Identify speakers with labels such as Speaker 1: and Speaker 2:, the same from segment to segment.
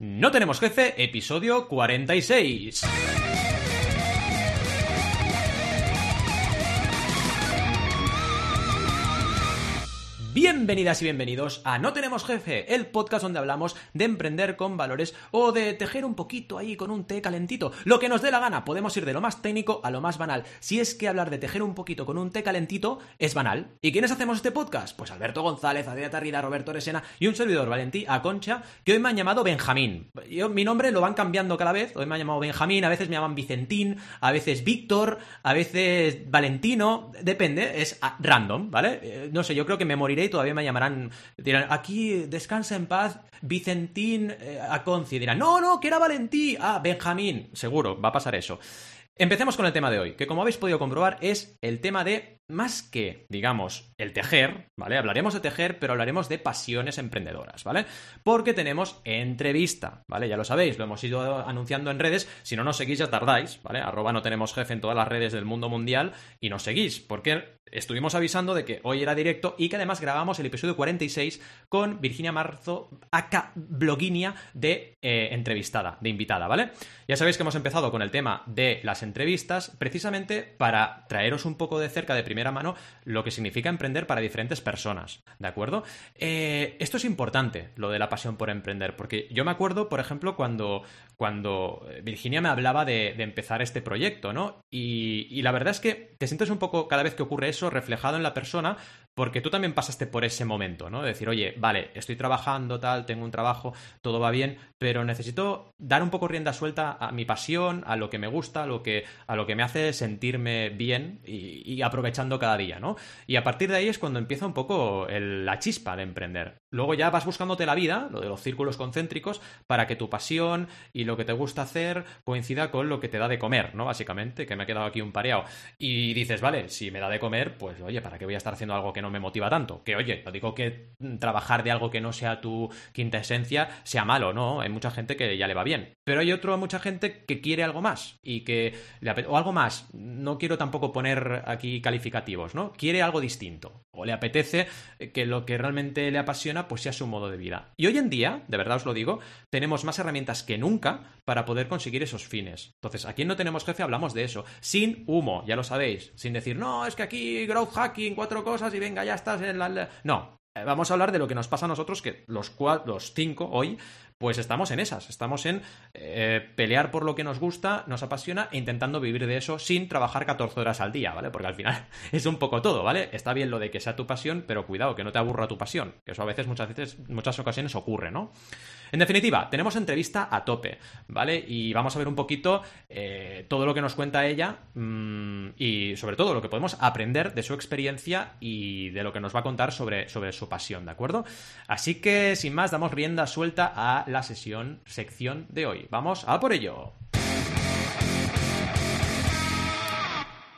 Speaker 1: No tenemos jefe, episodio 46. Bienvenidas y bienvenidos a No Tenemos Jefe, el podcast donde hablamos de emprender con valores o de tejer un poquito ahí con un té calentito. Lo que nos dé la gana, podemos ir de lo más técnico a lo más banal. Si es que hablar de tejer un poquito con un té calentito es banal. ¿Y quiénes hacemos este podcast? Pues Alberto González, Adriana Tarrida, Roberto Resena y un servidor, Valentí Aconcha, que hoy me han llamado Benjamín. Yo, mi nombre lo van cambiando cada vez. Hoy me han llamado Benjamín, a veces me llaman Vicentín, a veces Víctor, a veces Valentino. Depende, es random, ¿vale? Eh, no sé, yo creo que me moriré todavía me llamarán, dirán, aquí descansa en paz Vicentín eh, Aconci, dirán, no, no, que era Valentí, ah, Benjamín, seguro, va a pasar eso. Empecemos con el tema de hoy, que como habéis podido comprobar es el tema de más que, digamos, el tejer, ¿vale? Hablaremos de tejer, pero hablaremos de pasiones emprendedoras, ¿vale? Porque tenemos entrevista, ¿vale? Ya lo sabéis, lo hemos ido anunciando en redes, si no nos seguís ya tardáis, ¿vale? Arroba no tenemos jefe en todas las redes del mundo mundial y nos seguís, porque estuvimos avisando de que hoy era directo y que además grabamos el episodio 46 con Virginia Marzo, acá bloguinia de eh, entrevistada, de invitada, ¿vale? Ya sabéis que hemos empezado con el tema de las entrevistas precisamente para traeros un poco de cerca de primera mano lo que significa emprender para diferentes personas, ¿de acuerdo? Eh, esto es importante, lo de la pasión por emprender, porque yo me acuerdo, por ejemplo, cuando, cuando Virginia me hablaba de, empezar este proyecto, ¿no? Y la verdad es que te sientes un poco cada vez que ocurre eso reflejado en la persona porque tú también pasaste por ese momento, ¿no? De decir, oye, vale, estoy trabajando, tal, tengo un trabajo, todo va bien, pero necesito dar un poco rienda suelta a mi pasión, a lo que me gusta, a lo que, a lo que me hace sentirme bien y, aprovechando cada día, ¿no? Y a partir de ahí es cuando empieza un poco la chispa de emprender. Luego ya vas buscándote la vida, lo de los círculos concéntricos, para que tu pasión y lo que te gusta hacer coincida con lo que te da de comer, ¿no? Básicamente, que me ha quedado aquí un pareado. Y dices, vale, si me da de comer, pues oye, ¿para qué voy a estar haciendo algo que no me motiva tanto. Que oye, no digo que trabajar de algo que no sea tu quinta esencia sea malo, no. Hay mucha gente que ya le va bien. Pero hay otro, mucha gente que quiere algo más y que o algo más. No quiero tampoco poner aquí calificativos, ¿no? Quiere algo distinto o le apetece que lo que realmente le apasiona pues sea su modo de vida. Y hoy en día, de verdad os lo digo, tenemos más herramientas que nunca para poder conseguir esos fines. Entonces, aquí en No Tenemos Jefe hablamos de eso, sin humo, ya lo sabéis, sin decir, no, es que aquí growth hacking, cuatro cosas y venga ya estás en la... No, eh, vamos a hablar de lo que nos pasa a nosotros, que los, cuatro, los cinco hoy pues estamos en esas, estamos en eh, pelear por lo que nos gusta, nos apasiona e intentando vivir de eso sin trabajar 14 horas al día, ¿vale? Porque al final es un poco todo, ¿vale? Está bien lo de que sea tu pasión, pero cuidado, que no te aburra tu pasión, que eso a veces, muchas veces, muchas ocasiones ocurre, ¿no? En definitiva, tenemos entrevista a tope, ¿vale? Y vamos a ver un poquito eh, todo lo que nos cuenta ella mm, y sobre todo lo que podemos aprender de su experiencia y de lo que nos va a contar sobre, sobre su pasión, ¿de acuerdo? Así que, sin más, damos rienda suelta a la sesión, sección de hoy. Vamos a por ello.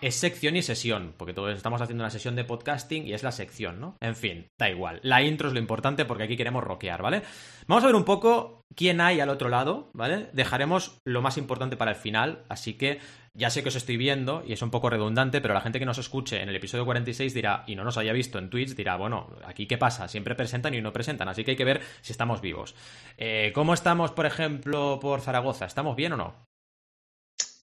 Speaker 1: es sección y sesión, porque todos estamos haciendo una sesión de podcasting y es la sección, ¿no? En fin, da igual. La intro es lo importante porque aquí queremos rockear, ¿vale? Vamos a ver un poco quién hay al otro lado, ¿vale? Dejaremos lo más importante para el final, así que ya sé que os estoy viendo y es un poco redundante, pero la gente que nos escuche en el episodio 46 dirá, y no nos haya visto en Twitch, dirá, bueno, aquí qué pasa, siempre presentan y no presentan, así que hay que ver si estamos vivos. Eh, ¿Cómo estamos, por ejemplo, por Zaragoza? ¿Estamos bien o no?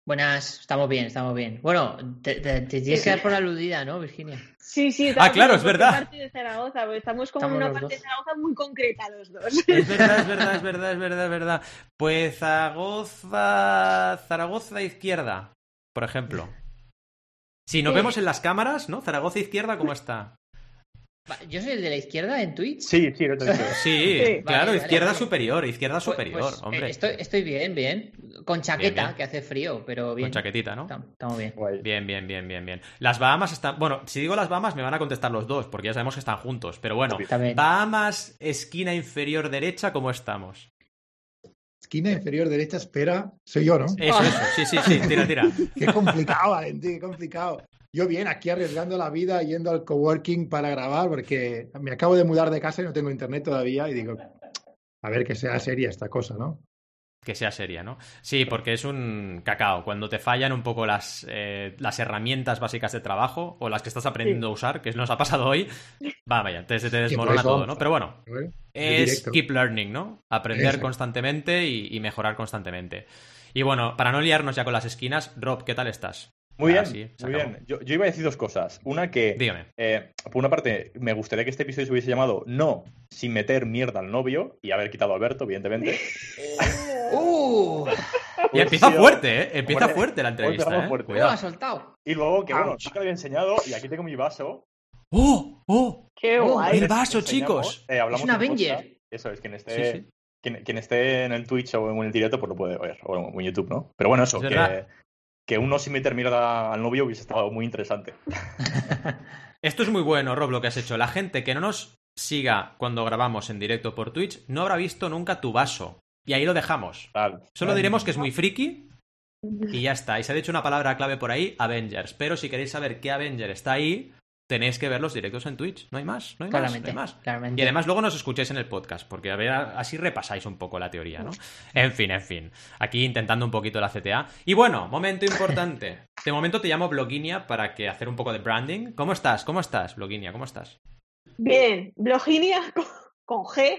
Speaker 2: Buenas, estamos bien, estamos bien. Bueno, te, tienes que dar por aludida, ¿no, Virginia?
Speaker 3: Sí, sí.
Speaker 1: Ah, claro, es verdad.
Speaker 3: Parte de Zaragoza, estamos como en una parte de Zaragoza muy concreta los dos.
Speaker 1: Es verdad, es verdad, es verdad, es verdad, es verdad. Pues Zaragoza, Zaragoza izquierda, por ejemplo. Si nos vemos en las cámaras, ¿no? Zaragoza izquierda, ¿cómo está?
Speaker 2: ¿Yo soy el de la izquierda en Twitch?
Speaker 4: Sí, sí,
Speaker 1: sí, claro, izquierda superior, izquierda pues, superior, pues, hombre.
Speaker 2: Estoy, estoy, bien, bien. Con chaqueta, que hace frío, pero bien.
Speaker 1: Con chaquetita, ¿no?
Speaker 2: Estamos bien.
Speaker 1: Bien, bien, bien, bien, bien. Las Bahamas están. Bueno, si digo las Bahamas, me van a contestar los dos, porque ya sabemos que están juntos. Pero bueno, Bahamas, esquina inferior derecha, ¿cómo estamos?
Speaker 4: Esquina inferior derecha, espera, soy yo, ¿no?
Speaker 1: Eso, eso, sí, sí, sí, tira, tira.
Speaker 4: qué complicado, Valentín, qué complicado. Yo bien, aquí arriesgando la vida, yendo al coworking para grabar, porque me acabo de mudar de casa y no tengo internet todavía y digo, a ver que sea seria esta cosa, ¿no?
Speaker 1: que sea seria, ¿no? Sí, porque es un cacao. Cuando te fallan un poco las, eh, las herramientas básicas de trabajo o las que estás aprendiendo a usar, que nos ha pasado hoy, va, vaya, te, se te desmorona todo, ¿no? Pero bueno,
Speaker 4: ¿eh?
Speaker 1: es
Speaker 4: directo.
Speaker 1: keep learning, ¿no? Aprender
Speaker 4: Exacto.
Speaker 1: constantemente y, y mejorar constantemente. Y bueno, para no liarnos ya con las esquinas, Rob, ¿qué tal estás?
Speaker 5: Muy
Speaker 1: Ah,
Speaker 5: bien,
Speaker 1: sí,
Speaker 5: muy bien. Yo, yo iba a decir dos cosas. Una que,
Speaker 1: Dígame.
Speaker 5: eh, por una parte, me gustaría que este episodio se hubiese llamado No sin meter mierda al novio y haber quitado a Alberto, evidentemente.
Speaker 2: ¡Uh!
Speaker 1: Y empieza
Speaker 5: sido-
Speaker 1: fuerte, ¿eh? Empieza fuerte la entrevista, ¿eh?
Speaker 5: fuerte.
Speaker 2: Bueno,
Speaker 1: Cuidado.
Speaker 2: ha soltado.
Speaker 5: Y luego, que bueno,
Speaker 4: Ouch.
Speaker 5: nunca lo había enseñado y aquí tengo mi vaso.
Speaker 1: ¡Oh! ¡Oh!
Speaker 3: Qué
Speaker 2: Oh,
Speaker 3: guay.
Speaker 1: El vaso, chicos.
Speaker 5: eh, hablamos
Speaker 2: Es un
Speaker 5: en
Speaker 2: Avenger.
Speaker 5: Eso es, quien esté,
Speaker 1: Sí, sí.
Speaker 5: Quien, quien esté en el Twitch o en el directo, pues lo puede ver. O en, en YouTube, ¿no? Pero bueno, eso,
Speaker 1: Es
Speaker 5: que,
Speaker 1: verdad.
Speaker 5: Que uno sin meter mierda al novio hubiese estado muy interesante.
Speaker 1: Esto es muy bueno, Rob, lo que has hecho. La gente que no nos siga cuando grabamos en directo por Twitch no habrá visto nunca tu vaso. Y ahí lo dejamos.
Speaker 5: Tal.
Speaker 1: Solo diremos que es muy friki y ya está. Y se ha dicho una palabra clave por ahí, Avengers. Pero si queréis saber qué Avenger está ahí, tenéis que ver los directos en Twitch. No hay más, no hay más, no hay más.
Speaker 2: claramente.
Speaker 1: Y además luego nos escucháis en el podcast, porque a ver, así repasáis un poco la teoría, ¿no? En fin, en fin. Aquí intentando un poquito la CTA. Y bueno, momento importante. De momento te llamo Bloginia para que hacer un poco de branding. ¿Cómo estás? ¿Cómo estás, Bloginia? ¿Cómo estás?
Speaker 3: Bien, Bloginia con, con G.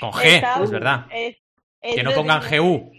Speaker 1: Con G,
Speaker 3: Está-
Speaker 1: es verdad.
Speaker 3: es- es
Speaker 1: Que no pongan GU.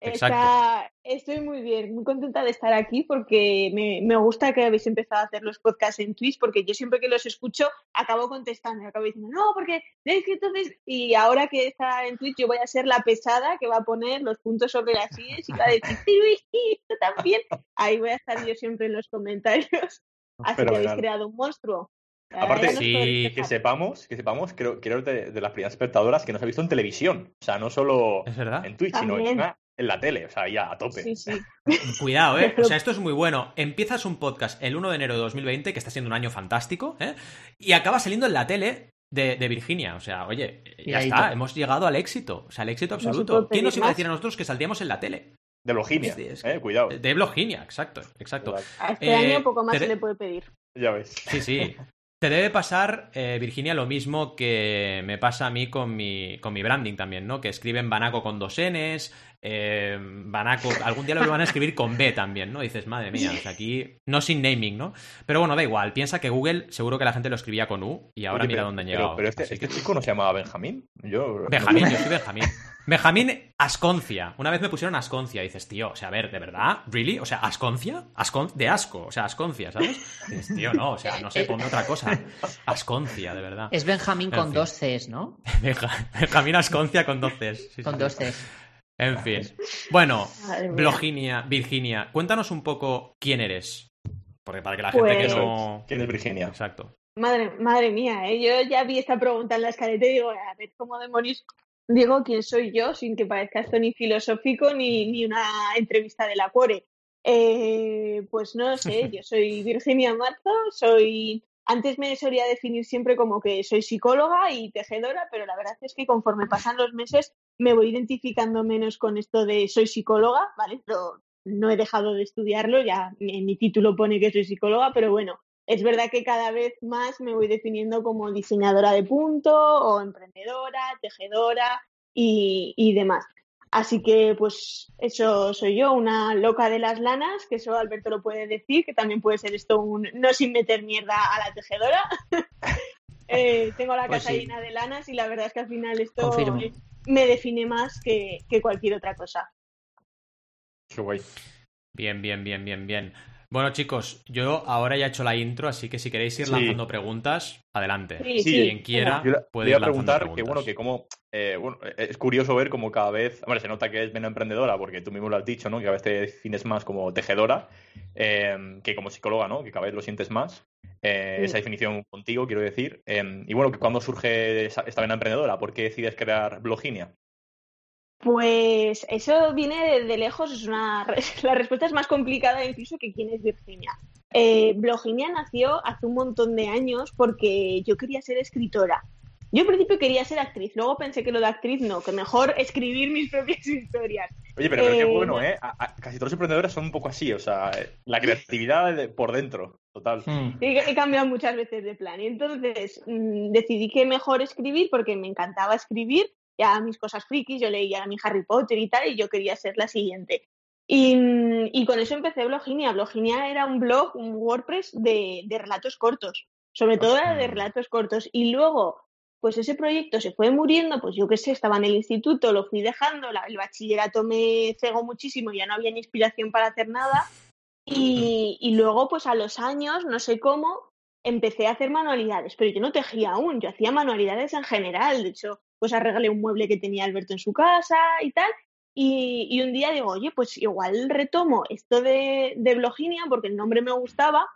Speaker 3: Está-. Estoy muy bien, muy contenta de estar aquí porque me, me gusta que habéis empezado a hacer los podcasts en Twitch porque yo siempre que los escucho acabo contestando, acabo diciendo, no, porque es que entonces, y ahora que está en Twitch yo voy a ser la pesada que va a poner los puntos sobre las sillas y va a decir, sí, sí, esto también. Ahí voy a estar yo siempre en los comentarios. Así que habéis creado un monstruo.
Speaker 5: Aparte,
Speaker 1: sí,
Speaker 5: Que sepamos, que sepamos, creo, creo de, de las primeras espectadoras que nos ha visto en televisión. O sea, no solo
Speaker 1: Es verdad.
Speaker 5: en Twitch, sino
Speaker 3: También.
Speaker 5: encima en la tele. O sea, ya a tope.
Speaker 3: Sí, sí.
Speaker 1: Cuidado, ¿eh? O sea, esto es muy bueno. Empiezas un podcast el 1 de enero de 2020, que está siendo un año fantástico, ¿eh? Y acaba saliendo en la tele de, de Virginia. O sea, oye, ya está, hemos llegado al éxito. O sea, al éxito absoluto. ¿Quién nos iba a decir a nosotros que saldríamos en la tele?
Speaker 5: De Bloginia.
Speaker 1: Sí, es-
Speaker 5: eh, cuidado.
Speaker 1: De Bloginia, exacto, exacto.
Speaker 3: A este
Speaker 1: Eh,
Speaker 3: año poco más
Speaker 1: te
Speaker 3: se le puede pedir.
Speaker 5: Ya ves.
Speaker 1: Sí, sí. Te debe pasar, eh, Virginia, lo mismo que me pasa a mí con mi, con mi branding también, ¿no? Que escriben Banaco con dos Ns, eh, Banaco, algún día lo van a escribir con B también, ¿no? Dices, madre mía, o sea, aquí no sin naming, ¿no? Pero bueno, da igual, piensa que Google seguro que la gente lo escribía con U y ahora
Speaker 5: Oye,
Speaker 1: mira
Speaker 5: pero-
Speaker 1: dónde han
Speaker 5: pero-
Speaker 1: llegado.
Speaker 5: Pero, este,
Speaker 1: Así
Speaker 5: este
Speaker 1: que-
Speaker 5: chico no se llamaba Benjamín. Yo.
Speaker 1: Benjamín, yo soy Benjamín. Benjamín Asconcia. Una vez me pusieron Asconcia. Y dices, tío, o sea, a ver, ¿de verdad? ¿Really? O sea, ¿Asconcia? Ascon de asco. O sea, Asconcia, ¿sabes? Y dices, tío, no, o sea, no sé, ponme otra cosa. Asconcia, de verdad.
Speaker 2: Es Benjamín
Speaker 1: En
Speaker 2: con
Speaker 1: fin.
Speaker 2: dos Cs, ¿no?
Speaker 1: Benja- Benjamín Asconcia con dos Cs. Sí, sí,
Speaker 2: Con
Speaker 1: sí.
Speaker 2: dos Cs.
Speaker 1: En fin. Bueno. Bloginia, Virginia, cuéntanos un poco quién eres. Porque para que la gente que
Speaker 3: Pues-
Speaker 1: no.
Speaker 5: ¿Quién es Virginia?
Speaker 1: Exacto.
Speaker 3: Madre, madre mía, ¿eh? yo ya vi esta pregunta en la escaleta y digo, a ver cómo demonios digo quién soy yo sin que parezca esto ni filosófico ni, ni una entrevista de la Cuore. Eh, pues no sé, yo soy Virginia Marzo, soy... Antes me solía definir siempre como que soy psicóloga y tejedora, pero la verdad es que conforme pasan los meses me voy identificando menos con esto de soy psicóloga, ¿vale? Pero no he dejado de estudiarlo, ya en mi título pone que soy psicóloga, pero bueno, es verdad que cada vez más me voy definiendo como diseñadora de punto o emprendedora, tejedora y, y demás. Así que, pues, eso soy yo, una loca de las lanas, que eso Alberto lo puede decir, que también puede ser esto un no sin meter mierda a la tejedora. Eh, tengo la
Speaker 2: Pues
Speaker 3: casa
Speaker 2: sí.
Speaker 3: llena de lanas y la verdad es que al final esto
Speaker 2: Confirmo.
Speaker 3: me define más que, que cualquier otra cosa.
Speaker 5: Qué guay.
Speaker 1: Bien, bien, bien, bien, bien. Bueno, chicos, yo ahora ya he hecho la intro, así que si queréis ir
Speaker 5: Sí.
Speaker 1: lanzando preguntas, adelante.
Speaker 3: Sí,
Speaker 5: Sí,
Speaker 1: Quien quiera
Speaker 5: Yo le-
Speaker 1: puede ir
Speaker 5: iba a preguntar que, bueno, que como. eh, bueno, es curioso ver como cada vez. Hombre, se nota que es menos emprendedora, porque tú mismo lo has dicho, ¿no? Que cada vez te defines más como tejedora eh, que como psicóloga, ¿no? Que cada vez lo sientes más. Eh,
Speaker 3: Sí.
Speaker 5: Esa definición contigo, quiero decir. Eh, y bueno, que cuando surge esta vena emprendedora, ¿por qué decides crear Bloginia?
Speaker 3: Pues eso viene de, de lejos, es una, la respuesta es más complicada incluso que quién es Virginia. Eh, Bloginia nació hace un montón de años porque yo quería ser escritora. Yo al principio quería ser actriz, luego pensé que lo de actriz no, que mejor escribir mis propias historias.
Speaker 5: Oye, pero, pero qué
Speaker 3: Eh,
Speaker 5: bueno, ¿eh? A- a- casi todos los emprendedores son un poco así, o sea, la creatividad de- por dentro, total.
Speaker 2: Hmm.
Speaker 3: He, he cambiado muchas veces de plan y entonces mm, decidí que mejor escribir porque me encantaba escribir ya mis cosas frikis, yo leía mi Harry Potter y tal, y yo quería ser la siguiente. Y, y con eso empecé Bloginia. Bloginia era un blog, un WordPress de, de relatos cortos, sobre todo era de relatos cortos. Y luego, pues ese proyecto se fue muriendo, pues yo qué sé, estaba en el instituto, lo fui dejando, la- el bachillerato me cegó muchísimo, ya no había ni inspiración para hacer nada. Y, y luego, pues a los años, no sé cómo, empecé a hacer manualidades, pero yo no tejía aún, yo hacía manualidades en general. De hecho, pues arreglé un mueble que tenía Alberto en su casa y tal. Y, un día digo, oye, pues igual retomo esto de, de Bloginia porque el nombre me gustaba.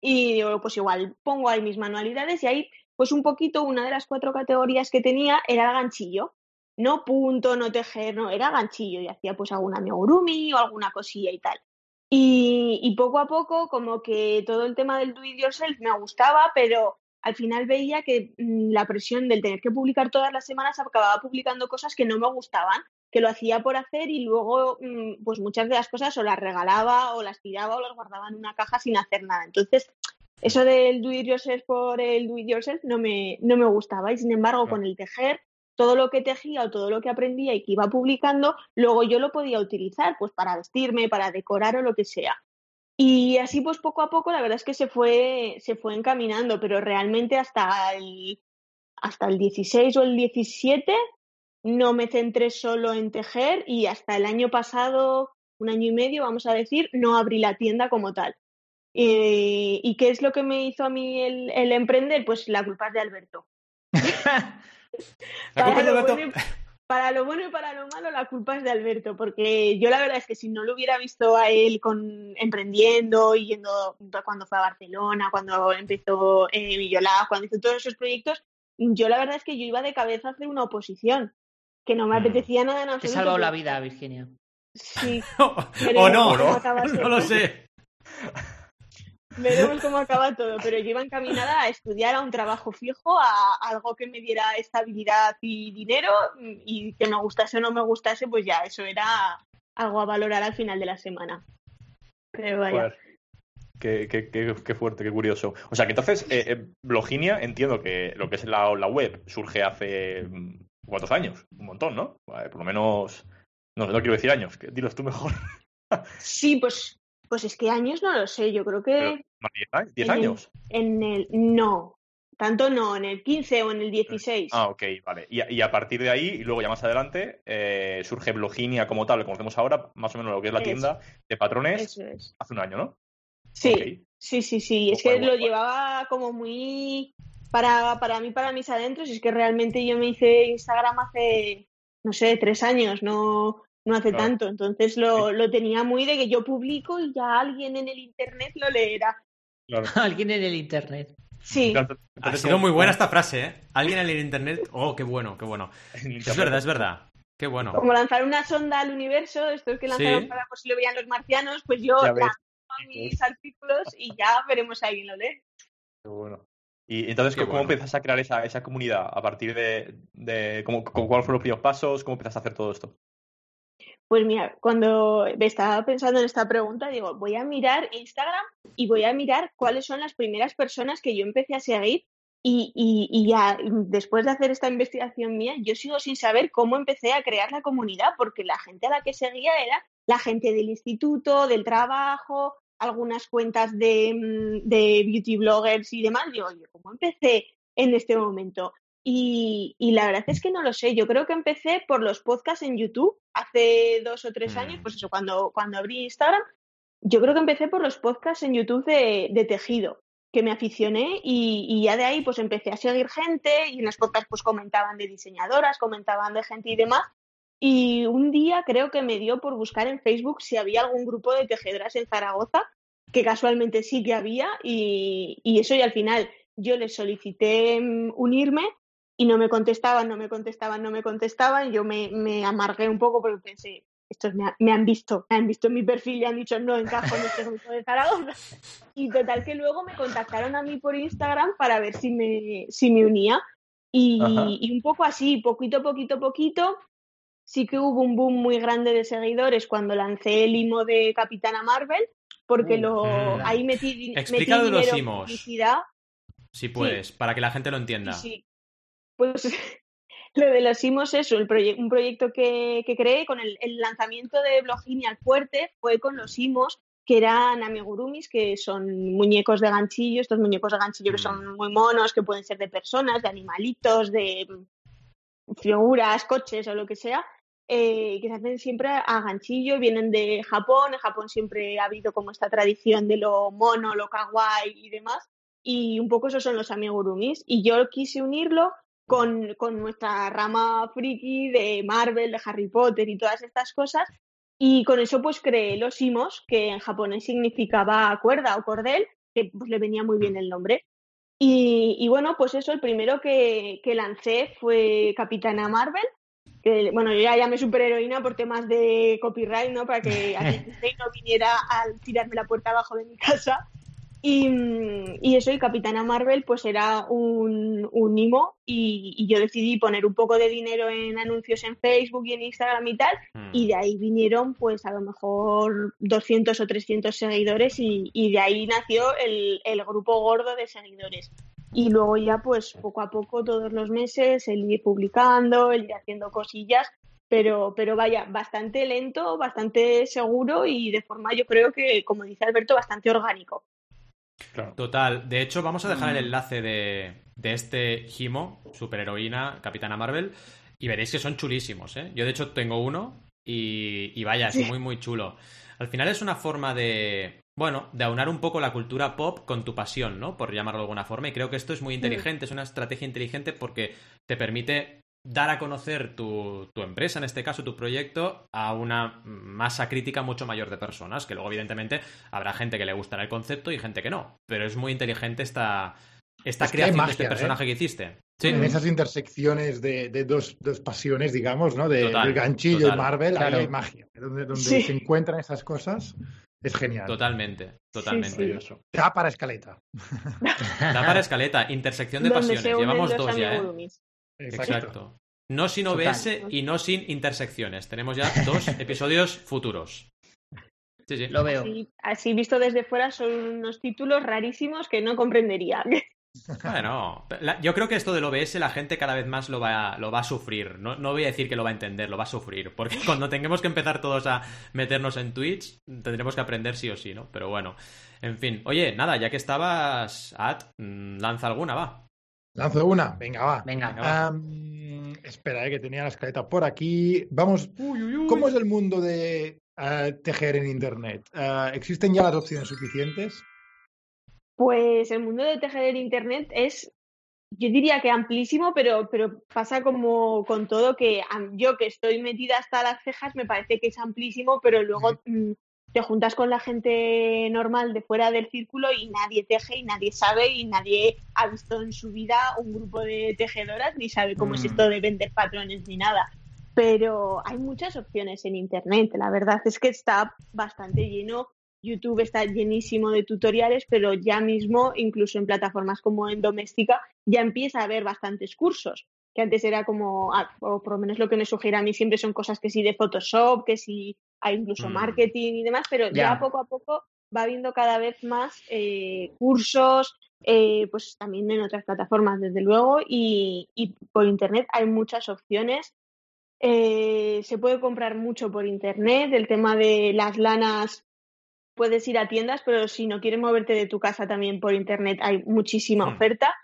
Speaker 3: Y digo, pues igual pongo ahí mis manualidades y ahí, pues un poquito, una de las cuatro categorías que tenía era el ganchillo. No punto, no tejer, no, era ganchillo y hacía pues alguna amigurumi o alguna cosilla y tal. Y, y poco a poco, como que todo el tema del do it yourself me gustaba, pero al final veía que mm, la presión del tener que publicar todas las semanas acababa publicando cosas que no me gustaban, que lo hacía por hacer y luego, mm, pues muchas de las cosas o las regalaba o las tiraba o las guardaba en una caja sin hacer nada. Entonces, eso del do it yourself por el do it yourself no me, no me gustaba y sin embargo, con el tejer todo lo que tejía o todo lo que aprendía y que iba publicando, luego yo lo podía utilizar pues para vestirme, para decorar o lo que sea. Y así pues poco a poco la verdad es que se fue, se fue encaminando, pero realmente hasta el, hasta el 16 o el 17 no me centré solo en tejer y hasta el año pasado, un año y medio, vamos a decir, no abrí la tienda como tal. Eh, ¿Y qué es lo que me hizo a mí el, el emprender? Pues la culpa es de Alberto.
Speaker 1: La culpa es de Alberto.
Speaker 3: bueno y, para lo bueno y para lo malo, la culpa es de Alberto, porque yo la verdad es que si no lo hubiera visto a él con emprendiendo y yendo cuando fue a Barcelona, cuando empezó eh, Villolab, cuando hizo todos esos proyectos, yo la verdad es que yo iba de cabeza a hacer una oposición, que no me
Speaker 1: Mm.
Speaker 3: apetecía nada en
Speaker 2: Te he
Speaker 3: absoluto.
Speaker 2: salvado la vida, Virginia.
Speaker 3: Sí,
Speaker 1: o no, no lo sé.
Speaker 3: Veremos cómo acaba todo, pero yo iba encaminada a estudiar a un trabajo fijo, a algo que me diera estabilidad y dinero y que me gustase o no me gustase, pues ya, eso era algo a valorar al final de la semana. Pero vaya.
Speaker 5: Joder. Qué, qué- qué- qué fuerte, qué curioso. O sea, que entonces, eh, eh, Bloginia, entiendo que lo que es la, la web surge hace mm, ¿cuántos años? Un montón, ¿no? Por lo menos, no, no quiero decir años, que, dilos tú mejor.
Speaker 3: Sí, pues, pues es que años no lo sé, yo creo
Speaker 5: Pero,
Speaker 3: que
Speaker 5: ¿más ¿10 años? ¿10
Speaker 3: en el-
Speaker 5: años?
Speaker 3: en el... No, tanto no, en el 15 o en el 16.
Speaker 5: Ah, ok, vale. Y, a- y a partir de ahí, y luego ya más adelante, eh, surge Bloginia como tal, lo conocemos ahora, más o menos lo que es la
Speaker 3: Eso.
Speaker 5: tienda de patrones,
Speaker 3: Eso es.
Speaker 5: hace un año, ¿no?
Speaker 3: Sí. Sí, sí, sí. Es
Speaker 5: Guay,
Speaker 3: que
Speaker 5: guay,
Speaker 3: lo
Speaker 5: guay.
Speaker 3: llevaba como muy para, para mí, para mis adentros. Y es que realmente yo me hice Instagram hace, no sé, tres años, no, no hace
Speaker 5: Claro.
Speaker 3: tanto. Entonces lo, lo tenía muy de que yo publico y ya alguien en el internet lo leerá.
Speaker 5: Claro.
Speaker 2: Alguien en el internet.
Speaker 3: Sí,
Speaker 5: Claro,
Speaker 1: Ha sido
Speaker 5: ¿cómo-
Speaker 1: muy buena esta frase, ¿eh? Alguien en el internet. Oh, qué bueno, qué bueno.
Speaker 5: en
Speaker 1: Es verdad, es verdad. Qué bueno.
Speaker 3: como lanzar una sonda al universo, estos que lanzaron
Speaker 1: Sí.
Speaker 3: para pues, si lo veían los marcianos, pues yo lanzo mis artículos y ya veremos si alguien lo lee.
Speaker 5: Qué bueno. Y entonces,
Speaker 1: Qué
Speaker 5: ¿cómo
Speaker 1: bueno.
Speaker 5: empezaste a crear esa, esa comunidad? A partir de, de cómo, cómo- cuáles fueron los primeros pasos, cómo empezaste a hacer todo esto.
Speaker 3: Pues mira, cuando me estaba pensando en esta pregunta, digo, voy a mirar Instagram y voy a mirar cuáles son las primeras personas que yo empecé a seguir y, y- ya después de hacer esta investigación mía, yo sigo sin saber cómo empecé a crear la comunidad, porque la gente a la que seguía era la gente del instituto, del trabajo, algunas cuentas de, mm, de beauty bloggers y demás. Digo, oye, ¿cómo empecé en este momento? Y, y la verdad es que no lo sé. Yo creo que empecé por los podcasts en YouTube hace dos o tres
Speaker 1: Mm.
Speaker 3: años, pues eso, cuando, cuando abrí Instagram. Yo creo que empecé por los podcasts en YouTube de, de tejido, que me aficioné y, y ya de ahí pues empecé a seguir gente y en los podcasts pues comentaban de diseñadoras, comentaban de gente y demás. Y un día creo que me dio por buscar en Facebook si había algún grupo de tejedoras en Zaragoza, que casualmente sí que había, y, y eso y al final yo les solicité mm, unirme y no me contestaban, no me contestaban, no me contestaban. Yo me, me amargué un poco porque pensé, estos me, ha- me han visto, me han visto en mi perfil y han dicho no encajo en este grupo de Zaragoza. Y total que luego me contactaron a mí por Instagram para ver si me, si me unía. Y, y un poco así, poquito, poquito, poquito. Sí que hubo un boom muy grande de seguidores cuando lancé el IMO de Capitana Marvel, porque
Speaker 5: Uh,
Speaker 3: lo, ahí metí, metí
Speaker 1: Explica de los
Speaker 3: dinero en
Speaker 1: IMOs.
Speaker 3: publicidad
Speaker 1: Si puedes, para que la gente lo entienda.
Speaker 3: Sí, sí. Pues Lo de los Simos es un, proye- un proyecto que, que creé con el, el lanzamiento de Bloginia al fuerte, fue con los Simos, que eran amigurumis, que son muñecos de ganchillo, estos muñecos de ganchillo que son muy monos, que pueden ser de personas, de animalitos, de mm, figuras, coches o lo que sea, eh, que se hacen siempre a ganchillo, vienen de Japón, en Japón siempre ha habido como esta tradición de lo mono, lo kawaii y demás, y un poco esos son los amigurumis, y yo quise unirlo con, con nuestra rama friki de Marvel, de Harry Potter y todas estas cosas. Y con eso pues creé los Imos, que en japonés significaba cuerda o cordel, que pues le venía muy bien el nombre. Y, y bueno, pues eso, el primero que, que lancé fue Capitana Marvel, que bueno, yo ya llamé superheroína por temas de copyright, ¿no? Para que Disney no viniera a tirarme la puerta abajo de mi casa. Y, y eso, y Capitana Marvel, pues era un, un IMO y, y yo decidí poner un poco de dinero en anuncios en Facebook y en Instagram y tal,
Speaker 1: Mm.
Speaker 3: y de ahí vinieron pues a lo mejor 200 o 300 seguidores y, y de ahí nació el, el grupo gordo de seguidores. Y luego ya pues poco a poco todos los meses el ir publicando, el ir haciendo cosillas, pero, pero vaya, bastante lento, bastante seguro y de forma yo creo que, como dice Alberto, bastante orgánico.
Speaker 5: Claro.
Speaker 1: Total. De hecho, vamos a dejar
Speaker 2: Mm.
Speaker 1: el enlace de, de este Himo, superheroína, Capitana Marvel, y veréis que son chulísimos, ¿eh? Yo, de hecho, tengo uno y, y vaya, es muy, muy chulo. Al final es una forma de, bueno, de aunar un poco la cultura pop con tu pasión, ¿no? Por llamarlo de alguna forma. Y creo que esto es muy inteligente, es una estrategia inteligente porque te permite dar a conocer tu, tu empresa, en este caso tu proyecto, a una masa crítica mucho mayor de personas, que luego evidentemente habrá gente que le gustará el concepto y gente que no, pero es muy inteligente esta, esta
Speaker 4: Es
Speaker 1: creación de este
Speaker 4: ¿eh?
Speaker 1: personaje que hiciste.
Speaker 4: En esas intersecciones de, de dos, dos pasiones, digamos, ¿no? De,
Speaker 1: Total,
Speaker 4: del ganchillo
Speaker 1: total.
Speaker 4: y Marvel,
Speaker 2: Claro.
Speaker 4: ahí hay magia. Donde, donde
Speaker 3: Sí.
Speaker 4: se encuentran esas cosas, es genial.
Speaker 1: Totalmente, totalmente.
Speaker 3: sí.
Speaker 5: Maravilloso.
Speaker 4: Da para escaleta.
Speaker 1: Da para escaleta, intersección de
Speaker 3: Donde
Speaker 1: pasiones. Llevamos dos ya, ¿eh? Exacto. No sin
Speaker 2: Total.
Speaker 1: OBS y no sin intersecciones. Tenemos ya dos episodios futuros. Sí, sí.
Speaker 2: Lo veo.
Speaker 3: Así, así visto desde fuera son unos títulos rarísimos que no comprendería.
Speaker 1: Bueno, la- yo creo que esto del OBS la gente cada vez más lo va, lo va a sufrir. No, no voy a decir que lo va a entender, lo va a sufrir. Porque cuando tengamos que empezar todos a meternos en Twitch, tendremos que aprender sí o sí, ¿no? Pero bueno, en fin. Oye, nada, ya que estabas, Ad, mm, lanza alguna, va.
Speaker 4: Lanzo una. Venga, va.
Speaker 2: Venga.
Speaker 4: Am, espera, eh, que tenía la escaleta por aquí. Vamos. ¿Cómo es el mundo de eh, tejer en Internet? Eh, ¿Existen ya las opciones suficientes?
Speaker 3: Pues el mundo de tejer en internet es, yo diría que amplísimo, pero, pero pasa como con todo que yo que estoy metida hasta las cejas me parece que es amplísimo, pero luego te juntas con la gente normal de fuera del círculo y nadie teje y nadie sabe y nadie ha visto en su vida un grupo de tejedoras ni sabe cómo es
Speaker 4: Mm.
Speaker 3: esto de vender patrones ni nada. Pero hay muchas opciones en internet. La verdad es que está bastante lleno YouTube está llenísimo de tutoriales, pero ya mismo, incluso en plataformas como en Doméstica, ya empieza a haber bastantes cursos. Que antes era como, ah, o por lo menos lo que me sugiere a mí siempre son cosas que sí de Photoshop, que sí hay incluso
Speaker 1: Mm.
Speaker 3: marketing y demás, pero ya.
Speaker 2: Ya.
Speaker 3: poco a poco va habiendo cada vez más eh, cursos, eh, pues también en otras plataformas, desde luego, y, y por internet hay muchas opciones. Eh, se puede comprar mucho por internet, el tema de las lanas puedes ir a tiendas, pero si no quieres moverte de tu casa también por internet hay muchísima
Speaker 1: Hmm.
Speaker 3: oferta.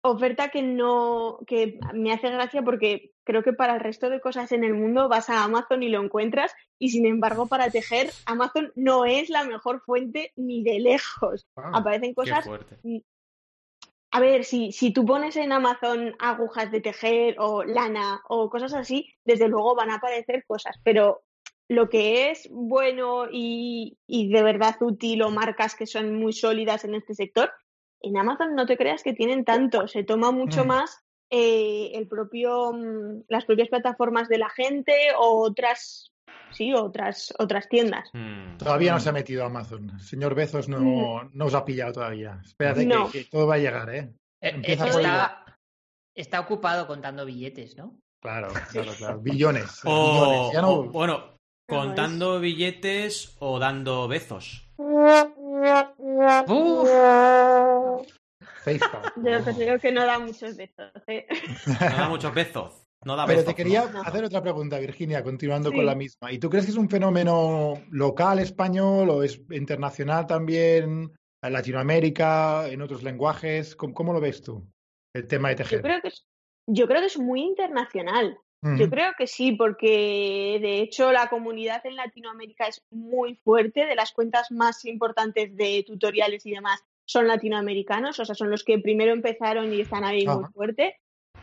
Speaker 3: Oferta que no, que me hace gracia porque creo que para el resto de cosas en el mundo vas a Amazon y lo encuentras y sin embargo para tejer Amazon no es la mejor fuente ni de lejos.
Speaker 4: Wow.
Speaker 3: Aparecen cosas a ver, si, si tú pones en Amazon agujas de tejer o lana o cosas así, desde luego van a aparecer cosas, pero lo que es bueno y, y de verdad útil o marcas que son muy sólidas en este sector, en Amazon no te creas que tienen tanto, se toma mucho
Speaker 4: Mm.
Speaker 3: más eh, el propio, mm, las propias plataformas de la gente o otras, sí, otras, otras tiendas.
Speaker 1: Mm.
Speaker 4: Todavía no se ha metido Amazon. Señor Bezos no, no os ha pillado todavía. Espérate que-
Speaker 3: No.
Speaker 4: que, todo va a llegar, ¿eh?
Speaker 2: Eh, eso está, está ocupado contando billetes, ¿no?
Speaker 4: Claro, claro, claro. Billones.
Speaker 1: O,
Speaker 4: billones. Ya no-
Speaker 1: o, bueno, contando billetes o dando bezos.
Speaker 2: ¡Uf!
Speaker 3: Yo creo que no da muchos besos. ¿eh?
Speaker 1: No da muchos bezos. No da
Speaker 4: Pero te quería
Speaker 3: no.
Speaker 4: hacer otra pregunta, Virginia, continuando
Speaker 3: Sí.
Speaker 4: con la misma. ¿Y tú crees que es un fenómeno local español o es internacional también, en Latinoamérica, en otros lenguajes? ¿Cómo, cómo lo ves tú, el tema de
Speaker 3: Yo
Speaker 4: tejer?
Speaker 3: creo que es, yo creo que es muy internacional. Yo creo que sí, porque de hecho la comunidad en Latinoamérica es muy fuerte. De las cuentas más importantes de tutoriales y demás son latinoamericanos, o sea, son los que primero empezaron y están ahí muy fuerte.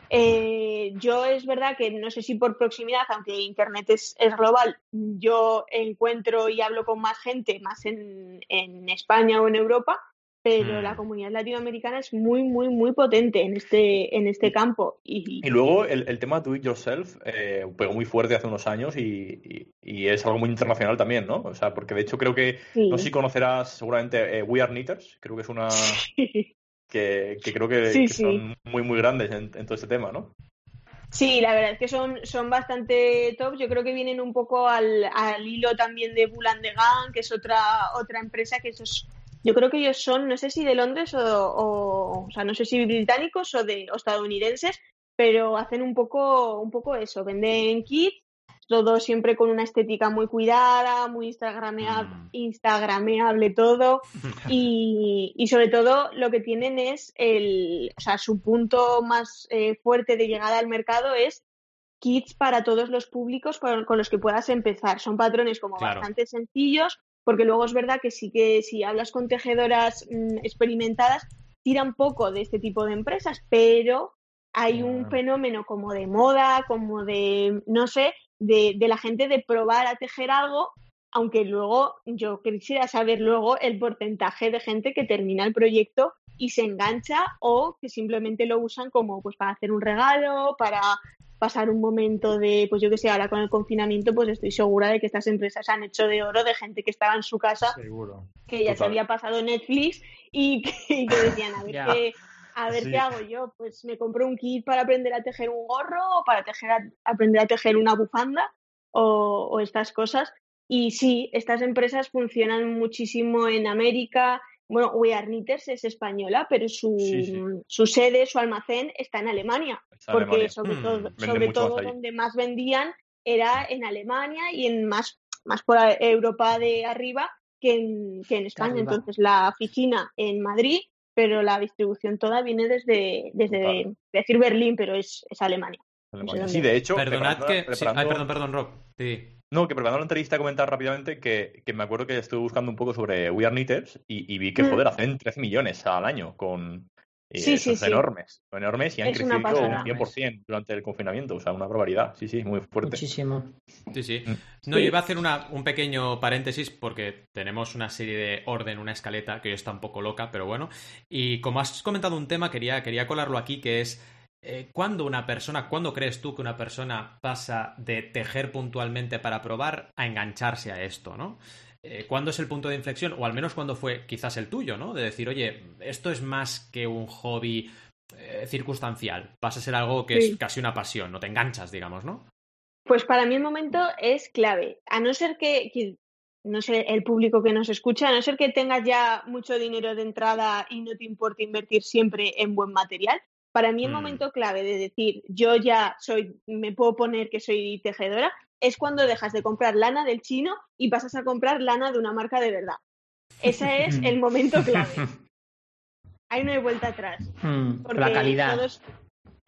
Speaker 3: Eh, yo es verdad que no sé si por proximidad, aunque Internet es, es global, yo encuentro y hablo con más gente, más en, en España o en Europa, pero
Speaker 1: Mm.
Speaker 3: la comunidad latinoamericana es muy, muy, muy potente en este, en este campo. Y,
Speaker 5: Y luego el, el tema do it yourself eh, pegó muy fuerte hace unos años y, y- y es algo muy internacional también, ¿no? O sea, porque de hecho creo que,
Speaker 3: sí.
Speaker 5: no sé si conocerás seguramente eh, We Are Knitters, creo que es una que, que creo que,
Speaker 3: Sí,
Speaker 5: que son muy, muy grandes en, en todo este tema, ¿no?
Speaker 3: Sí, la verdad es que son, son bastante top. Yo creo que vienen un poco al, al hilo también de Bull de Gang, que es otra, otra empresa que esos, yo creo que ellos son, no sé si de Londres o, o, o sea, no sé si británicos o de o estadounidenses, pero hacen un poco, un poco eso, venden kits, todo siempre con una estética muy cuidada, muy instagramea-
Speaker 1: Mm.
Speaker 3: instagrameable todo. Y, y sobre todo lo que tienen es el, o sea, su punto más eh, fuerte de llegada al mercado es kits para todos los públicos con, con los que puedas empezar. Son patrones como
Speaker 1: Claro.
Speaker 3: bastante sencillos, porque luego es verdad que sí que si hablas con tejedoras mm, experimentadas, tiran poco de este tipo de empresas, pero hay un fenómeno como de moda, como de, no sé, de, de la gente de probar a tejer algo aunque luego yo quisiera saber luego el porcentaje de gente que termina el proyecto y se engancha o que simplemente lo usan como pues para hacer un regalo, para pasar un momento de, pues yo que sé, ahora con el confinamiento, pues estoy segura de que estas empresas han hecho de oro de gente que estaba en su casa,
Speaker 4: Seguro.
Speaker 3: que ya se
Speaker 5: Total.
Speaker 3: había pasado Netflix y que, y que decían, a ver
Speaker 2: Ya.
Speaker 3: qué, a ver
Speaker 5: Sí.
Speaker 3: qué hago yo, pues me compro un kit para aprender a tejer un gorro o para tejer a- aprender a tejer una bufanda o, o estas cosas. Y sí, estas empresas funcionan muchísimo en América. Bueno, We Are Knitters es española, pero su,
Speaker 5: Sí, sí.
Speaker 3: su sede, su almacén está en Alemania.
Speaker 5: Está
Speaker 3: Porque
Speaker 5: Alemania.
Speaker 3: sobre
Speaker 1: Mm,
Speaker 3: todo,
Speaker 5: vende
Speaker 3: sobre todo donde más vendían era en Alemania y en más, más por Europa de arriba que en, que en España.
Speaker 2: arriba.
Speaker 3: Entonces la oficina en Madrid, pero la distribución toda viene desde, desde decir Berlín, pero es, es Alemania.
Speaker 5: Alemania.
Speaker 3: sé
Speaker 5: Sí, de hecho,
Speaker 1: Perdonad
Speaker 5: preparando-
Speaker 1: que... sí. Ay, perdón, perdón, Rob. Sí.
Speaker 5: No, que preparando la entrevista comentar rápidamente que, que me acuerdo que estuve buscando un poco sobre We Are Knitters y, y vi que,
Speaker 3: Mm.
Speaker 5: joder, hacen 13 millones al año con... eh,
Speaker 3: Sí,
Speaker 5: son
Speaker 3: sí, sí.
Speaker 5: enormes, son enormes y han
Speaker 3: Es una
Speaker 5: crecido un
Speaker 3: pasada.
Speaker 5: 100% durante el confinamiento, o sea, una barbaridad, sí, sí, muy fuerte.
Speaker 2: Muchísimo.
Speaker 1: Sí, sí.
Speaker 5: Mm.
Speaker 1: No,
Speaker 3: Sí.
Speaker 1: yo iba a hacer una- un pequeño paréntesis porque tenemos una serie de orden, una escaleta que hoy está un poco loca, pero bueno. Y como has comentado un tema, quería, quería colarlo aquí, que es eh, ¿cuándo una persona, cuándo crees tú que una persona pasa de tejer puntualmente para probar a engancharse a esto, ¿no? Eh, ¿Cuándo es el punto de inflexión? O al menos cuándo fue quizás el tuyo, ¿no? De decir, oye, esto es más que un hobby eh, circunstancial, pasa a ser algo que
Speaker 3: Sí.
Speaker 1: es casi una pasión, no te enganchas, digamos, ¿no?
Speaker 3: Pues para mí el momento es clave. A no ser que, que- no sé, el público que nos escucha, a no ser que tengas ya mucho dinero de entrada y no te importe invertir siempre en buen material. Para mí el
Speaker 1: Mm.
Speaker 3: momento clave de decir yo ya soy, me puedo poner que soy tejedora, es cuando dejas de comprar lana del chino y pasas a comprar lana de una marca de verdad. Ese es el momento clave. Ahí no hay vuelta atrás.
Speaker 2: Mm,
Speaker 3: Porque
Speaker 2: la calidad.
Speaker 3: todos-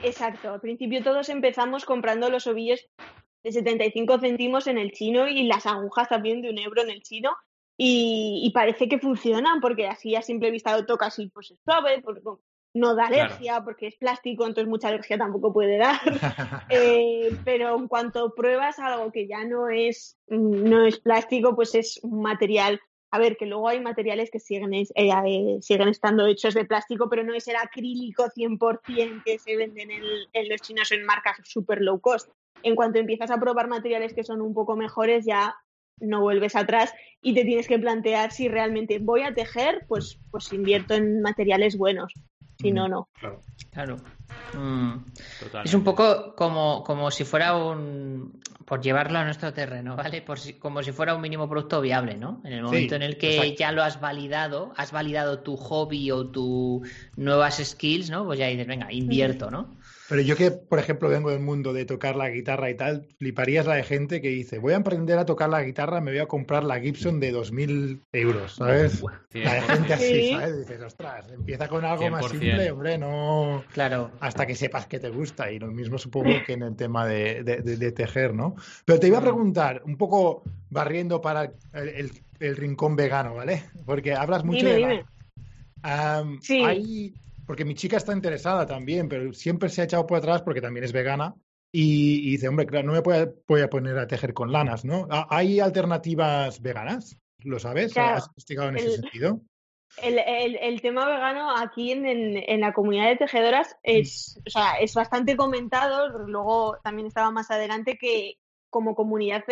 Speaker 3: exacto, al principio todos empezamos comprando los ovillos de 75 céntimos en el chino y las agujas también de un euro en el chino. Y, y parece que funcionan porque así a simple vista lo tocas y pues es suave, porque no da
Speaker 1: Claro.
Speaker 3: alergia porque es plástico, entonces mucha alergia tampoco puede dar. Eh, pero en cuanto pruebas algo que ya no es, mm, no es plástico, pues es un material. A ver, que luego hay materiales que siguen, eh, eh, siguen estando hechos de plástico, pero no es el acrílico 100% que se venden en, en los chinos en marcas super low cost. En cuanto empiezas a probar materiales que son un poco mejores, ya no vuelves atrás y te tienes que plantear si realmente voy a tejer, pues, pues invierto en materiales buenos. Si no, no.
Speaker 2: Claro. Mm. Es un poco como, como si fuera un. Por llevarlo a nuestro terreno, ¿vale? Por si- como si fuera un mínimo producto viable, ¿no? En el momento en el que
Speaker 4: exacto.
Speaker 2: ya lo has validado, has validado tu hobby o tus nuevas skills, ¿no? Pues ya dices, venga, invierto, ¿no?
Speaker 4: Pero yo que, por ejemplo, vengo del mundo de tocar la guitarra y tal, fliparías la de gente que dice, voy a aprender a tocar la guitarra, me voy a comprar la Gibson de 2.000 euros, ¿sabes? La de gente así,
Speaker 3: Sí.
Speaker 4: ¿sabes? Dices, ostras, empieza con algo más
Speaker 1: 100%.
Speaker 4: simple, hombre, no...
Speaker 2: Claro.
Speaker 4: Hasta que sepas que te gusta. Y lo mismo supongo que en el tema de, de- de- de tejer, ¿no? Pero te iba a preguntar, un poco barriendo para el, el- el rincón vegano, ¿vale? Porque hablas mucho
Speaker 3: Dime,
Speaker 4: de...
Speaker 3: dime.
Speaker 4: Am,
Speaker 3: Sí.
Speaker 4: hay- porque mi chica está interesada también, pero siempre se ha echado por atrás porque también es vegana. Y, y dice, hombre, claro, no me voy a, voy a poner a tejer con lanas, ¿no? ¿Ha- ¿Hay alternativas veganas? ¿Lo sabes?
Speaker 3: Claro,
Speaker 4: ¿Has investigado en ese sentido?
Speaker 3: El, el- el tema vegano aquí en, en- en la comunidad de tejedoras es, o sea, es bastante comentado. Luego también estaba más adelante que como comunidad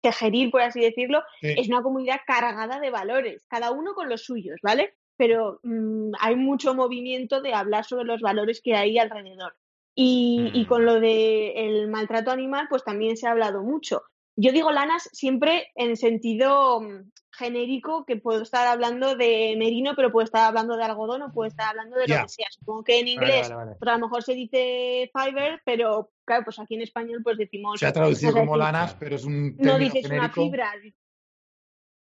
Speaker 3: tejeril, por así decirlo,
Speaker 4: Sí.
Speaker 3: es una comunidad cargada de valores, cada uno con los suyos, ¿vale? Pero mm, hay mucho movimiento de hablar sobre los valores que hay alrededor. Y, y
Speaker 1: Mm.
Speaker 3: con lo del maltrato animal, pues también se ha hablado mucho. Yo digo lanas siempre en sentido mm, genérico, que puedo estar hablando de merino, pero puedo estar hablando de algodón o puedo estar hablando de lo que sea. Supongo que en inglés,
Speaker 4: vale, vale.
Speaker 3: pues a lo mejor se dice fiber, pero claro, pues aquí en español pues decimos...
Speaker 4: Se ha traducido como lanas, pero es un
Speaker 3: No dices una fibra,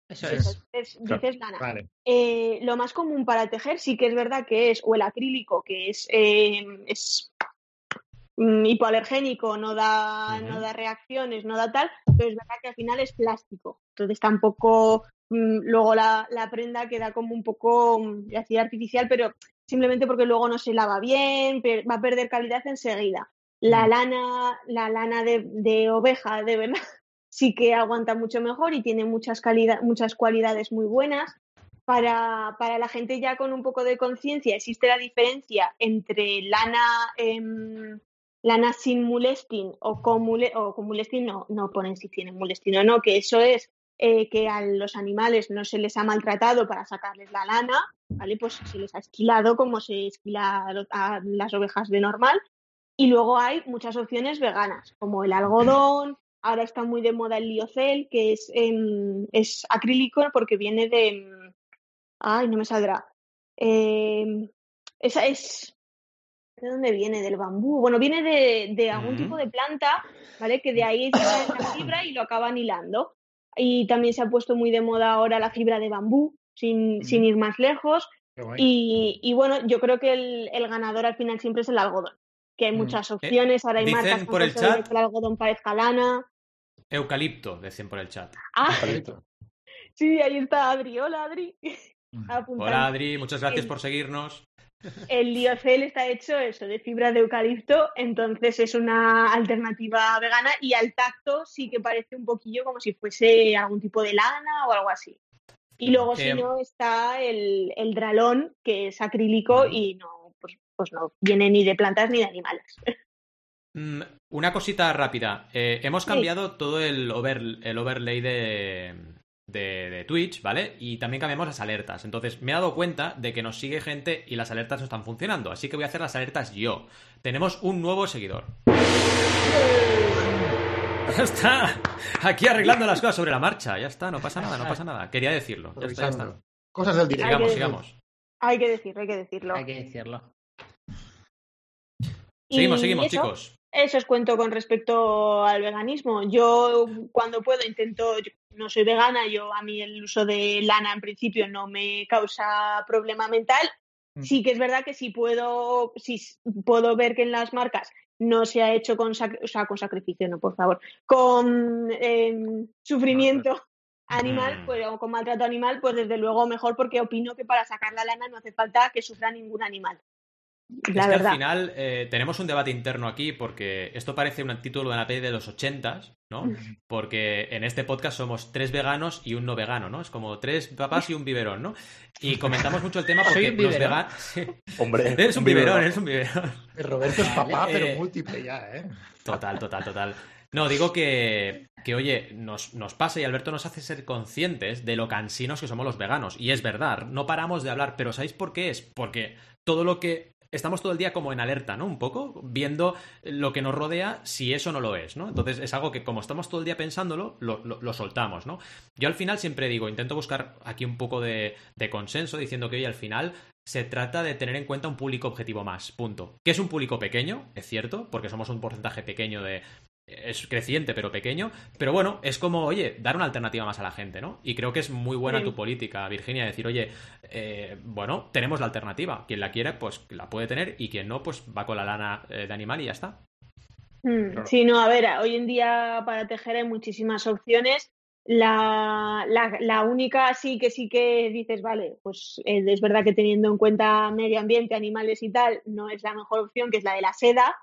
Speaker 2: Eso es.
Speaker 3: es- dices lana.
Speaker 4: Vale.
Speaker 3: Eh, lo más común para tejer sí que es verdad que es o el acrílico, que es, eh, es mm, hipoalergénico, no da, no da reacciones, no da tal, pero es verdad que al final es plástico. Entonces tampoco mm, luego la, la prenda queda como un poco mm, así artificial, pero simplemente porque luego no se lava bien, va a perder calidad enseguida. La lana, la lana de, de oveja, de verdad, sí que aguanta mucho mejor y tiene muchas, calidad, muchas cualidades muy buenas. Para, para la gente ya con un poco de conciencia existe la diferencia entre lana, em, lana sin mulestin o con, mule- o con no, no ponen si tienen mulestin o no, que eso es eh, que a los animales no se les ha maltratado para sacarles la lana, ¿vale? Pues se les ha esquilado como se esquila a las ovejas de normal. Y luego hay muchas opciones veganas, como el algodón, ahora está muy de moda el liocel, que es, em, es acrílico porque viene de... em, Ay, no me saldrá. Em, esa es... ¿De dónde viene? ¿Del bambú? Bueno, viene de, de algún tipo de planta, ¿vale? Que de ahí extraen la fibra y lo acaban hilando. Y también se ha puesto muy de moda ahora la fibra de bambú, sin, sin ir más lejos. Y, y bueno, yo creo que el, el ganador al final siempre es el algodón, que hay
Speaker 4: Mm.
Speaker 3: muchas opciones, ahora hay marcas
Speaker 1: por el chat-
Speaker 3: que el algodón parezca lana.
Speaker 1: Eucalipto, decían por el chat.
Speaker 3: Ah, sí, ahí está Adri. Hola, Adri. Apuntando.
Speaker 1: Hola Adri, muchas gracias
Speaker 3: El-
Speaker 1: por seguirnos.
Speaker 3: El liocel está hecho eso, de fibra de eucalipto, entonces es una alternativa vegana y al tacto sí que parece un poquillo como si fuese algún tipo de lana o algo así. Y luego, si
Speaker 1: Eh,
Speaker 3: no, está el, el dralón, que es acrílico y no, pues, pues no viene ni de plantas ni de animales.
Speaker 1: Mm, Una cosita rápida. Eh, hemos
Speaker 3: Sí.
Speaker 1: cambiado todo el, over- el overlay de, de, de Twitch, ¿vale? Y también cambiamos las alertas. Entonces me he dado cuenta de que nos sigue gente y las alertas no están funcionando. Así que voy a hacer las alertas yo. Tenemos un nuevo seguidor. Ya está. Aquí arreglando las cosas sobre la marcha. Ya está, no pasa nada, no pasa nada. Quería decirlo. Ya está, ya está.
Speaker 4: Cosas del directo.
Speaker 1: Sigamos, sigamos.
Speaker 3: Hay que decirlo, hay que decirlo.
Speaker 2: Hay que decirlo.
Speaker 1: Seguimos, seguimos,
Speaker 3: eso,
Speaker 1: chicos.
Speaker 3: Eso os cuento con respecto al veganismo. Yo cuando puedo intento, yo no soy vegana, yo a mí el uso de lana en principio no me causa problema mental.
Speaker 4: Mm.
Speaker 3: Sí que es verdad que si puedo, si puedo ver que en las marcas no se ha hecho con, sac- o sea, con sacrificio, no, por favor, con em, sufrimiento animal,
Speaker 1: Mm.
Speaker 3: pues, o con maltrato animal, pues desde luego mejor porque opino que para sacar la lana no hace falta que sufra ningún animal. La
Speaker 1: es que al final eh, tenemos un debate interno aquí porque esto parece un título de una peli de los ochentas, ¿no? Porque en este podcast somos tres veganos y un no vegano, ¿no? Es como tres papás y un biberón, ¿no? Y comentamos mucho el tema
Speaker 2: Soy
Speaker 1: porque
Speaker 2: un
Speaker 1: los
Speaker 2: biberón.
Speaker 1: veganos...
Speaker 5: Hombre,
Speaker 1: eres un biberón, eres un biberón.
Speaker 4: Roberto es papá, pero
Speaker 1: Eh,
Speaker 4: múltiple ya, ¿eh?
Speaker 1: Total, total, total. No, digo que, que oye, nos, nos pasa y Alberto nos hace ser conscientes de lo cansinos que somos los veganos. Y es verdad, no paramos de hablar, pero ¿sabéis por qué es? Porque todo lo que estamos todo el día como en alerta, ¿no? Un poco, viendo lo que nos rodea, si eso no lo es, ¿no? Entonces es algo que como estamos todo el día pensándolo, lo, soltamos, ¿no? Yo al final siempre digo, intento buscar aquí un poco de, de consenso, diciendo que hoy al final se trata de tener en cuenta un público objetivo más, punto. Que es un público pequeño, es cierto, porque somos un porcentaje pequeño de, es creciente pero pequeño, pero bueno, es como, oye, dar una alternativa más a la gente, ¿no? Y creo que es muy buena
Speaker 3: Sí.
Speaker 1: tu política, Virginia, decir, oye, eh, bueno, tenemos la alternativa, quien la quiere, pues la puede tener, y quien no, pues va con la lana eh, de animal y ya está.
Speaker 3: Mm,
Speaker 5: Claro.
Speaker 3: Sí, no, a ver, hoy en día para tejer hay muchísimas opciones. La, la, la única sí que sí que dices, vale, pues eh, es verdad que teniendo en cuenta medio ambiente, animales y tal, no es la mejor opción, que es la de la seda,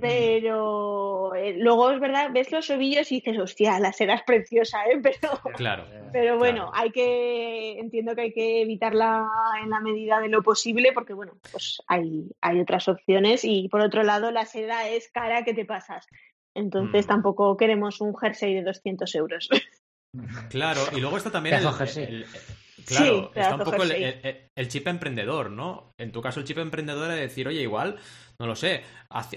Speaker 3: pero eh, luego es verdad, ves los ovillos y dices, hostia, la seda es preciosa, ¿eh? Pero,
Speaker 1: Claro.
Speaker 3: pero bueno,
Speaker 1: Claro.
Speaker 3: hay que, entiendo que hay que evitarla en la medida de lo posible porque, bueno, pues hay, hay otras opciones y por otro lado la seda es cara que te pasas. Entonces
Speaker 1: Mm.
Speaker 3: tampoco queremos un jersey de 200 euros.
Speaker 1: Claro, y luego está también el- claro,
Speaker 3: Sí,
Speaker 1: está un poco el,
Speaker 3: jersey.
Speaker 1: el- el chip emprendedor, ¿no? En tu caso el chip emprendedor es decir, oye, igual, no lo sé,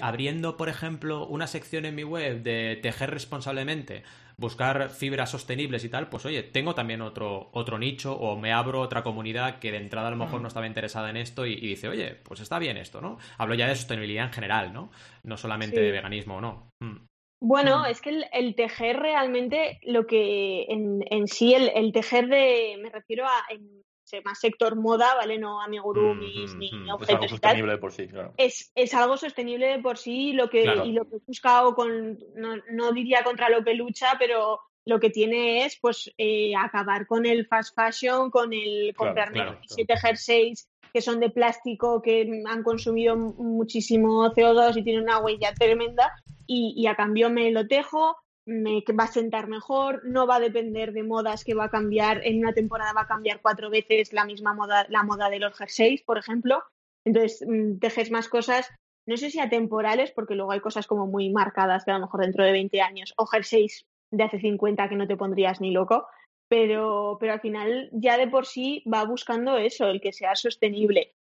Speaker 1: abriendo, por ejemplo, una sección en mi web de tejer responsablemente, buscar fibras sostenibles y tal, pues oye, tengo también otro, otro nicho o me abro otra comunidad que de entrada a lo mejor no estaba interesada en esto y, y dice, oye, pues está bien esto, ¿no? Hablo ya de sostenibilidad en general, ¿no? No solamente
Speaker 3: Sí.
Speaker 1: de veganismo o no. Mm.
Speaker 3: Bueno,
Speaker 2: Mm.
Speaker 3: es que el, el tejer realmente, lo que en, en sí, el, el tejer de, me refiero a en más sector moda, ¿vale? No amigurumis
Speaker 1: Mm,
Speaker 3: ni
Speaker 1: mm, mm. Es
Speaker 5: algo
Speaker 3: objetos
Speaker 5: sostenible de por sí, claro.
Speaker 3: es, es algo sostenible de por sí lo que,
Speaker 1: Claro.
Speaker 3: y lo que he buscado con, no, no diría contra lo que lucha, pero lo que tiene es pues eh, acabar con el fast fashion, con el
Speaker 5: Claro,
Speaker 3: comprarme
Speaker 1: claro,
Speaker 3: 27 jerseys que son de plástico, que han consumido muchísimo CO2 y tienen una huella tremenda, y, y a cambio me lo tejo, me va a sentar mejor, no va a depender de modas que va a cambiar, en una temporada va a cambiar cuatro veces la misma moda, la moda de los jerseys, por ejemplo. Entonces, mm, tejes más cosas, no sé si atemporales, porque luego hay cosas como muy marcadas que a lo mejor dentro de 20 años, o jerseys de hace 50 que no te pondrías ni loco, pero, pero al final ya de por sí va buscando eso, el que sea sostenible.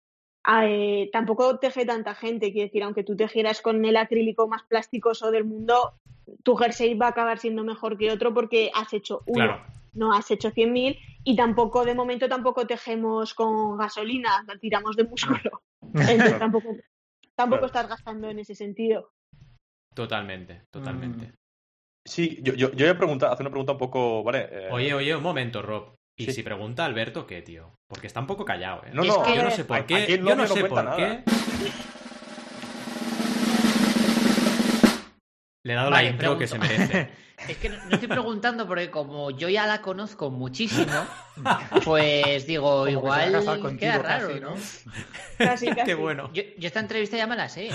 Speaker 3: Ah, eh, tampoco teje tanta gente, quiero decir, aunque tú tejieras con el acrílico más plasticoso del mundo, tu jersey va a acabar siendo mejor que otro porque has hecho uno,
Speaker 1: Claro.
Speaker 3: no has hecho 100.000 y tampoco, de momento, tampoco tejemos con gasolina, tiramos de músculo. Entonces tampoco, tampoco
Speaker 5: Claro.
Speaker 3: estás gastando en ese sentido.
Speaker 1: Totalmente, totalmente.
Speaker 2: Mm.
Speaker 5: Sí, yo, yo, yo voy a preguntar, hacer una pregunta un poco, ¿vale? Eh,
Speaker 1: Oye, oye, un momento, Rob. ¿Y
Speaker 5: Sí.
Speaker 1: si pregunta Alberto qué, tío? Porque está un poco callado, ¿eh?
Speaker 5: No,
Speaker 2: Es
Speaker 5: no,
Speaker 2: que-
Speaker 1: Yo no sé por qué. Yo no sé por qué. Le he dado
Speaker 2: Vale,
Speaker 1: la intro que se merece.
Speaker 2: Es que no, no estoy preguntando porque como yo ya la conozco muchísimo, pues digo,
Speaker 4: Como que
Speaker 2: igual
Speaker 4: contigo
Speaker 2: queda raro,
Speaker 4: casi,
Speaker 2: ¿no?
Speaker 4: ¿no?
Speaker 3: Casi, casi.
Speaker 1: qué bueno.
Speaker 2: Yo, yo esta entrevista ya me la sé.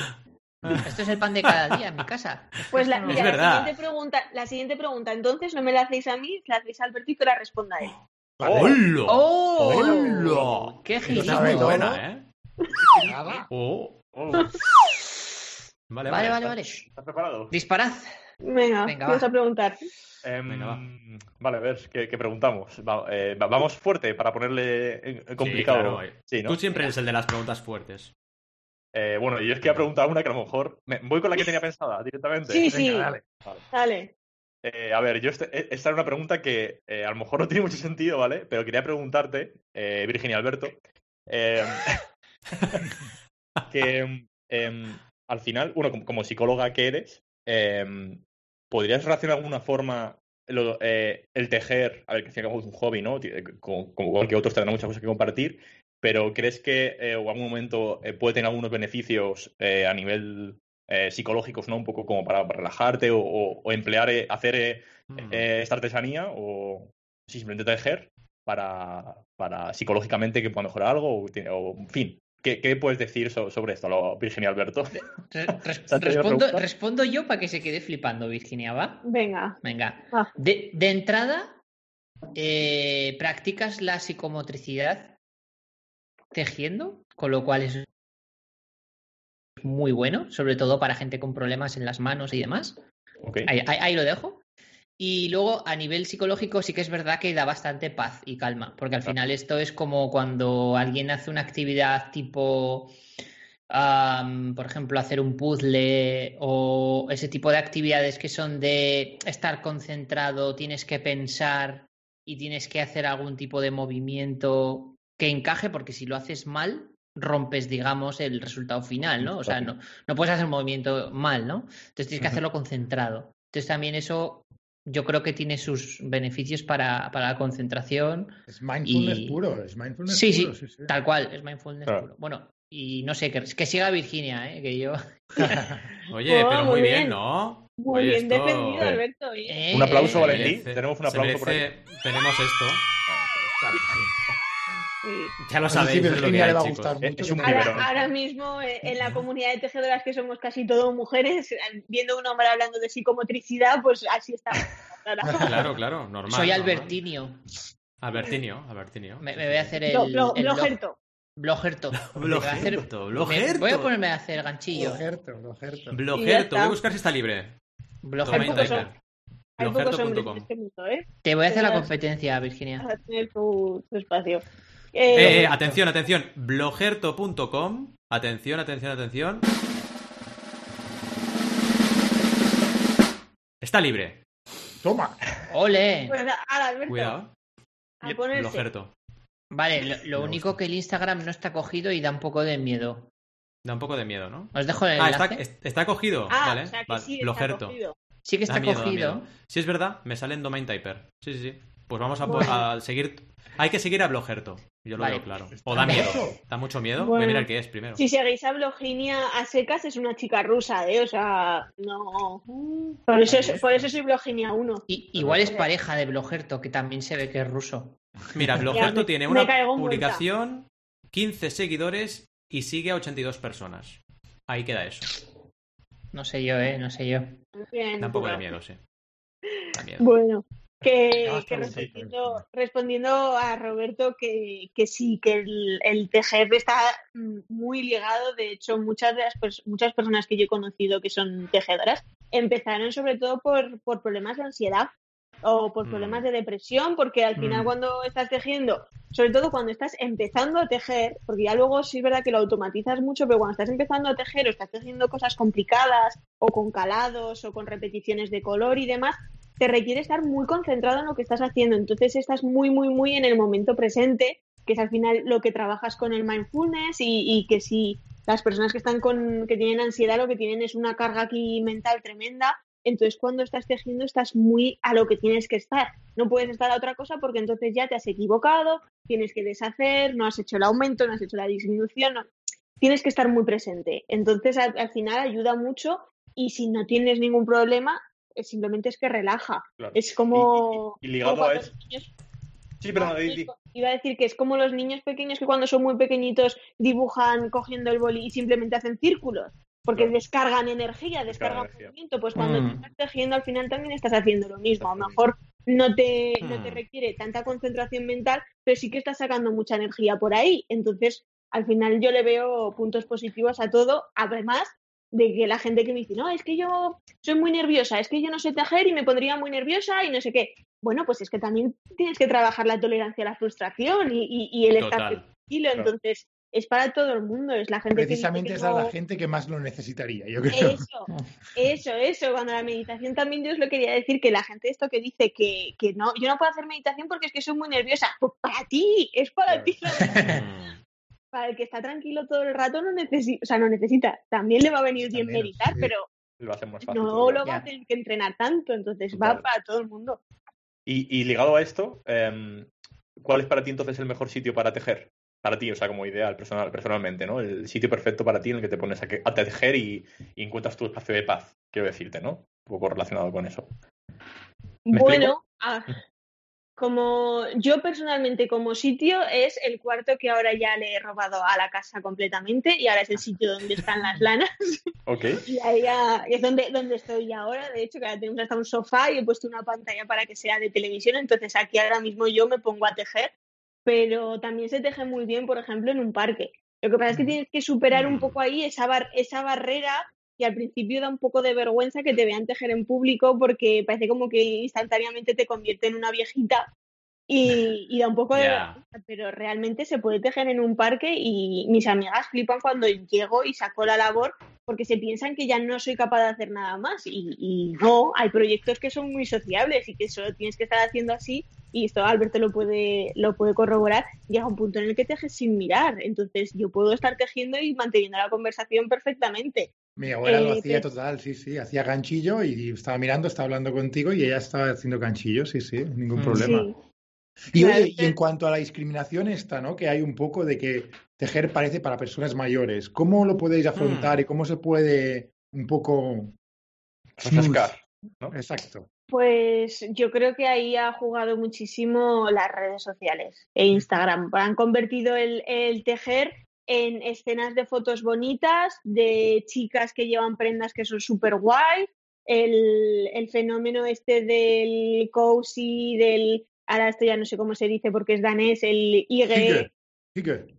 Speaker 2: Esto es el pan de cada día en mi casa.
Speaker 3: Pues la, mira,
Speaker 1: verdad.
Speaker 3: La, siguiente pregunta, la siguiente pregunta, entonces no me la hacéis a mí, la hacéis a Alberto y que la responda él.
Speaker 5: Oh,
Speaker 1: ¡Hola!
Speaker 2: ¡Oh!
Speaker 1: ¡Hola!
Speaker 2: ¡Qué
Speaker 4: todo.
Speaker 1: buena, ¿eh?
Speaker 4: Nada.
Speaker 1: Oh.
Speaker 5: oh,
Speaker 1: Vale,
Speaker 2: Vale,
Speaker 1: vale.
Speaker 2: vale, vale.
Speaker 5: ¿Estás preparado?
Speaker 2: Disparad.
Speaker 3: Venga,
Speaker 2: Venga,
Speaker 3: ¿qué
Speaker 2: va.
Speaker 3: vas a preguntar?
Speaker 5: Em,
Speaker 1: Venga, va.
Speaker 5: Vale, a ver, ¿qué, qué preguntamos? Va- eh, va- vamos fuerte para ponerle eh, complicado.
Speaker 1: claro.
Speaker 5: Sí, ¿no?
Speaker 1: Tú siempre eres el de las preguntas fuertes.
Speaker 5: Eh, bueno, yo es que iba a preguntar una que a lo mejor. me- voy con la que tenía pensada directamente.
Speaker 3: Sí,
Speaker 4: Venga,
Speaker 3: sí,
Speaker 4: dale.
Speaker 3: dale.
Speaker 5: Eh, a ver, yo este- eh, esta era una pregunta que eh, a lo mejor no tiene mucho sentido, ¿vale? Pero quería preguntarte, eh, Virginia Alberto, eh, que em, al final, bueno, como, como psicóloga que eres, em, ¿podrías relacionar de alguna forma lo- eh, el tejer, a ver, que es un hobby, ¿no? Como, como igual que otros tendrán muchas cosas que compartir, pero ¿crees que eh, o algún momento eh, puede tener algunos beneficios eh, a nivel eh, psicológicos, ¿no? Un poco como para, para relajarte o, o- o emplear, eh, hacer eh,
Speaker 1: Mm.
Speaker 5: eh, esta artesanía o simplemente tejer para, para psicológicamente que pueda mejorar algo o, o, en fin. ¿Qué, qué puedes decir so- sobre esto, lo- Virginia Alberto?
Speaker 2: Re- res-
Speaker 5: ¿Se ha tenido
Speaker 2: respondo, yo para que se quede flipando, Virginia, ¿va?
Speaker 3: Venga.
Speaker 2: Venga.
Speaker 3: Ah.
Speaker 2: De, de entrada, eh, practicas la psicomotricidad tejiendo, con lo cual es muy bueno, sobre todo para gente con problemas en las manos y demás. Ahí, ahí- ahí lo dejo. Y luego, a nivel psicológico, sí que es verdad que da bastante paz y calma, porque al
Speaker 5: Claro.
Speaker 2: final esto es como cuando alguien hace una actividad tipo por ejemplo, hacer un puzzle o ese tipo de actividades que son de estar concentrado, tienes que pensar y tienes que hacer algún tipo de movimiento que encaje, porque si lo haces mal, rompes, digamos, el resultado final, ¿no? O sea, no, no puedes hacer un movimiento mal, ¿no? Entonces tienes que hacerlo concentrado. Entonces también eso yo creo que tiene sus beneficios para, para la concentración.
Speaker 4: Es mindfulness
Speaker 2: Y-
Speaker 4: puro, es mindfulness
Speaker 2: Sí, sí,
Speaker 4: puro. Sí, sí.
Speaker 2: tal cual, es mindfulness
Speaker 5: Claro.
Speaker 2: puro. Bueno, y no sé, que, que siga Virginia, ¿eh? que yo...
Speaker 1: Oye,
Speaker 3: Oh,
Speaker 1: pero
Speaker 3: muy
Speaker 1: bien,
Speaker 3: bien.
Speaker 1: ¿no?
Speaker 3: Muy
Speaker 1: Oye,
Speaker 3: bien
Speaker 1: esto-
Speaker 3: defendido,
Speaker 5: Eh,
Speaker 3: Alberto. ¿eh?
Speaker 2: Eh,
Speaker 5: Un aplauso,
Speaker 1: Se
Speaker 5: Valentín. Tenemos un aplauso por ahí.
Speaker 1: Tenemos esto.
Speaker 3: Sí.
Speaker 1: Ya lo
Speaker 4: No
Speaker 1: sabéis,
Speaker 4: si
Speaker 1: es lo que
Speaker 4: Virginia
Speaker 1: hay,
Speaker 4: le va a gustar mucho.
Speaker 5: es un.
Speaker 3: Ahora, ahora mismo eh, en la comunidad de tejedoras que somos casi todo mujeres, viendo un hombre hablando de psicomotricidad, pues así está.
Speaker 1: Claro, claro, normal.
Speaker 2: Soy
Speaker 1: normal.
Speaker 2: Albertinio.
Speaker 1: Albertinio, Albertinio.
Speaker 2: Me, me voy a hacer el...
Speaker 3: Blo-
Speaker 2: el blog-
Speaker 3: blogerto.
Speaker 2: Blogerto.
Speaker 1: Blogerto.
Speaker 2: Voy a ponerme a hacer ganchillo.
Speaker 4: Blogerto, blogerto.
Speaker 1: Voy a buscar si está libre.
Speaker 2: Blogerto.
Speaker 3: Hay pocos hombres en este mundo, ¿eh?
Speaker 2: Te voy a hacer la competencia, Virginia.
Speaker 3: Para tener tu, tu espacio.
Speaker 1: Eh,
Speaker 3: Eh,
Speaker 1: eh, atención, atención. Blogerto.com. Atención, atención, atención. Está libre.
Speaker 4: Toma.
Speaker 2: ¡Ole!
Speaker 3: pues, Alberto,
Speaker 1: Cuidado.
Speaker 3: a ponerse.
Speaker 1: Blogerto.
Speaker 2: Vale, lo, único que el Instagram no está cogido y da un poco de miedo.
Speaker 1: Da un poco de miedo, ¿no?
Speaker 2: Os dejo el
Speaker 1: Ah,
Speaker 2: enlace.
Speaker 1: está, es- está cogido.
Speaker 3: Ah,
Speaker 1: vale,
Speaker 3: o sea que
Speaker 1: vale.
Speaker 3: sí, está
Speaker 1: Blogerto.
Speaker 3: cogido.
Speaker 2: Sí que está
Speaker 1: Da
Speaker 2: cogido.
Speaker 1: miedo. Si es verdad, me sale en Domain Typer. Sí, sí, sí. Pues vamos a, po-
Speaker 3: Bueno.
Speaker 1: a seguir. Hay que seguir a Blogerto. Yo lo
Speaker 2: Vale.
Speaker 1: veo claro. O da
Speaker 4: ¿Está
Speaker 1: miedo. Da mucho miedo. Voy a mirar qué es primero.
Speaker 3: Si seguís a Bloginia a secas, es una chica rusa, ¿eh? O sea, no. Por eso, es- por eso soy Bloginia 1.
Speaker 2: Y, igual es pareja de Blogerto, que también se ve que es ruso.
Speaker 1: Mira, Blogerto
Speaker 3: me-
Speaker 1: tiene una publicación, 15 seguidores y sigue a 82 personas. Ahí queda eso.
Speaker 2: No sé yo, ¿eh? No sé yo.
Speaker 3: Bien,
Speaker 1: Da un poco de
Speaker 3: bueno.
Speaker 1: miedo, sí. Da miedo.
Speaker 3: Bueno, que,
Speaker 4: Ah,
Speaker 3: que respondiendo, respondiendo a Roberto que, que sí, que el, el TGR está mm, muy ligado. De hecho, muchas de las muchas personas que yo he conocido que son tejedoras empezaron sobre todo por, por problemas de ansiedad o por
Speaker 1: Mm.
Speaker 3: problemas de depresión, porque al final
Speaker 2: Mm.
Speaker 3: cuando estás tejiendo, sobre todo cuando estás empezando a tejer, porque ya luego sí es verdad que lo automatizas mucho, pero cuando estás empezando a tejer o estás tejiendo cosas complicadas o con calados o con repeticiones de color y demás, te requiere estar muy concentrado en lo que estás haciendo. Entonces estás muy, muy, muy en el momento presente, que es al final lo que trabajas con el mindfulness y, que si las personas que están con, que tienen ansiedad lo que tienen es una carga aquí mental tremenda, entonces cuando estás tejiendo estás muy a lo que tienes que estar. No puedes estar a otra cosa porque entonces ya te has equivocado, tienes que deshacer, no has hecho el aumento, no has hecho la disminución, tienes que estar muy presente. Entonces al, al final ayuda mucho y si no tienes ningún problema, simplemente es que relaja.
Speaker 5: Claro.
Speaker 3: Es como...
Speaker 5: Y- y- y ligado
Speaker 3: como
Speaker 5: a eso-
Speaker 3: los niños-
Speaker 5: Sí, di.
Speaker 3: Iba a decir que es como los niños pequeños que cuando son muy pequeñitos dibujan cogiendo el boli y simplemente hacen círculos. Porque
Speaker 5: Claro.
Speaker 3: descargan energía, descargan
Speaker 5: energía.
Speaker 3: movimiento. Pues cuando
Speaker 2: Mm.
Speaker 3: tú estás tejiendo al final también estás haciendo lo mismo. A lo mejor no te, no te
Speaker 1: Mm.
Speaker 3: requiere tanta concentración mental, pero sí que estás sacando mucha energía por ahí. Entonces, al final yo le veo puntos positivos a todo, además de que la gente que me dice, no, es que yo soy muy nerviosa, es que yo no sé tejer y me pondría muy nerviosa y no sé qué. Bueno, pues es que también tienes que trabajar la tolerancia a la frustración y, y- y el estar
Speaker 1: Total.
Speaker 3: tranquilo.
Speaker 5: Claro.
Speaker 3: Entonces, es para todo el mundo, es la gente
Speaker 4: Precisamente
Speaker 3: que
Speaker 4: es a la gente que más lo necesitaría, yo creo.
Speaker 3: eso, eso, eso. Cuando la meditación también yo os lo quería decir, que la gente esto que dice que, que no, yo no puedo hacer meditación porque es que soy muy nerviosa. Pues para ti, es para
Speaker 5: Claro.
Speaker 3: ti. Para el que está tranquilo todo el rato no necesita, o sea, no necesita. También le va a venir bien
Speaker 4: También,
Speaker 3: meditar,
Speaker 4: sí.
Speaker 3: pero
Speaker 5: Lo hacemos más fácil.
Speaker 3: no lo va a tener que entrenar tanto, entonces
Speaker 5: Total.
Speaker 3: va para todo el mundo.
Speaker 5: Y, y ligado a esto, em, ¿cuál es para ti entonces el mejor sitio para tejer? Para ti, o sea, como ideal, personal, personalmente, ¿no? El sitio perfecto para ti en el que te pones a, que- a tejer y, y encuentras tu espacio de paz, quiero decirte, ¿no? Un poco relacionado con eso. ¿Me
Speaker 3: Bueno, ah, como yo personalmente como sitio es el cuarto que ahora ya le he robado a la casa completamente y ahora es el sitio donde están las lanas.
Speaker 5: Ok.
Speaker 3: Y ahí ya- es donde, donde estoy ahora. De hecho, que ahora tenemos hasta un sofá y he puesto una pantalla para que sea de televisión. Entonces aquí ahora mismo yo me pongo a tejer. Pero también se teje muy bien, por ejemplo, en un parque. Lo que pasa es que tienes que superar un poco ahí esa, bar- esa barrera y al principio da un poco de vergüenza que te vean tejer en público porque parece como que instantáneamente te convierte en una viejita y, y da un poco de pero realmente se puede tejer en un parque y mis amigas flipan cuando llego y saco la labor porque se piensan que ya no soy capaz de hacer nada más y, y no, hay proyectos que son muy sociables y que solo tienes que estar haciendo así y esto Alberto lo puede, lo puede corroborar, llega un punto en el que tejes sin mirar, entonces yo puedo estar tejiendo y manteniendo la conversación perfectamente.
Speaker 4: Mi abuela lo
Speaker 3: Eh,
Speaker 4: hacía total, sí, sí, hacía ganchillo y estaba mirando, estaba hablando contigo y ella estaba haciendo ganchillo, sí, sí, ningún
Speaker 1: Mm.
Speaker 4: problema.
Speaker 3: Sí.
Speaker 4: Y oye, en cuanto a la discriminación esta, ¿no? Que hay un poco de que tejer parece para personas mayores. ¿Cómo lo podéis afrontar y cómo se puede un poco
Speaker 5: Refrescar. ¿no?
Speaker 4: Exacto.
Speaker 3: Pues yo creo que ahí ha jugado muchísimo las redes sociales e Instagram. Han convertido el, el tejer en escenas de fotos bonitas, de chicas que llevan prendas que son súper guay, el, el fenómeno este del cozy, del... Ahora esto ya no sé cómo se dice porque es danés, el IG,
Speaker 4: Hige.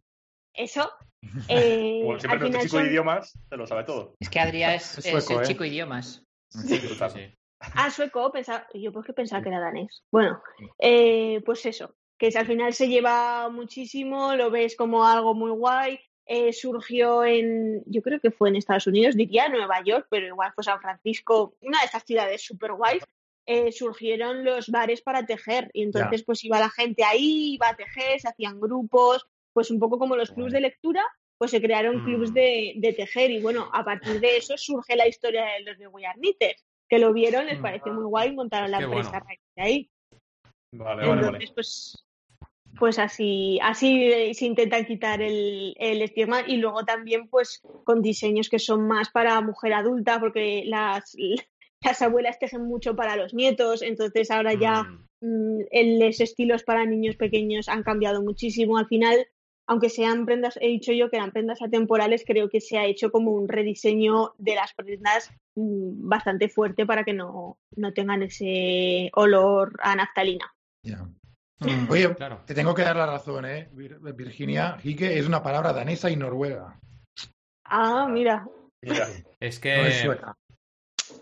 Speaker 3: eso. eh,
Speaker 5: Bueno, siempre
Speaker 3: al
Speaker 5: nuestro
Speaker 3: final
Speaker 5: chico de idiomas te lo sabe todo.
Speaker 2: Es que Adrián es,
Speaker 4: Es
Speaker 2: el
Speaker 4: ¿eh?
Speaker 2: chico idiomas.
Speaker 1: Sí, sí.
Speaker 3: Ah, sueco, pensaba, yo porque pensaba que era danés. Bueno, eh, pues eso, que es- al final se lleva muchísimo, lo ves como algo muy guay. eh, surgió en, yo creo que fue en Estados Unidos, diría Nueva York, pero igual fue San Francisco, una de estas ciudades súper guays. Eh, surgieron los bares para tejer y entonces pues iba la gente ahí, iba a tejer, se hacían grupos, pues un poco como los clubs de lectura, pues se crearon
Speaker 1: Mm.
Speaker 3: clubs de, de tejer y bueno, a partir de eso surge la historia de los de Knitters, que lo vieron, les
Speaker 1: Mm.
Speaker 3: pareció muy guay, montaron la
Speaker 1: Qué
Speaker 3: empresa
Speaker 1: bueno.
Speaker 3: ahí.
Speaker 5: Vale, vale,
Speaker 3: Entonces,
Speaker 5: vale.
Speaker 3: pues, pues así, así eh, se intenta quitar el, el estigma y luego también pues con diseños que son más para mujer adulta, porque las, las abuelas tejen mucho para los nietos, entonces ahora ya
Speaker 1: Mm.
Speaker 3: mm, los estilos para niños pequeños han cambiado muchísimo. Al final, aunque sean prendas, he dicho yo que eran prendas atemporales, creo que se ha hecho como un rediseño de las prendas mm, bastante fuerte para que no, no tengan ese olor a naftalina.
Speaker 4: Ya.
Speaker 1: Mm,
Speaker 4: Oye,
Speaker 1: claro.
Speaker 4: te tengo que dar la razón, ¿eh? Vir- Virginia, Hige es una palabra danesa y noruega.
Speaker 3: Ah, mira.
Speaker 5: Mira,
Speaker 1: Es que.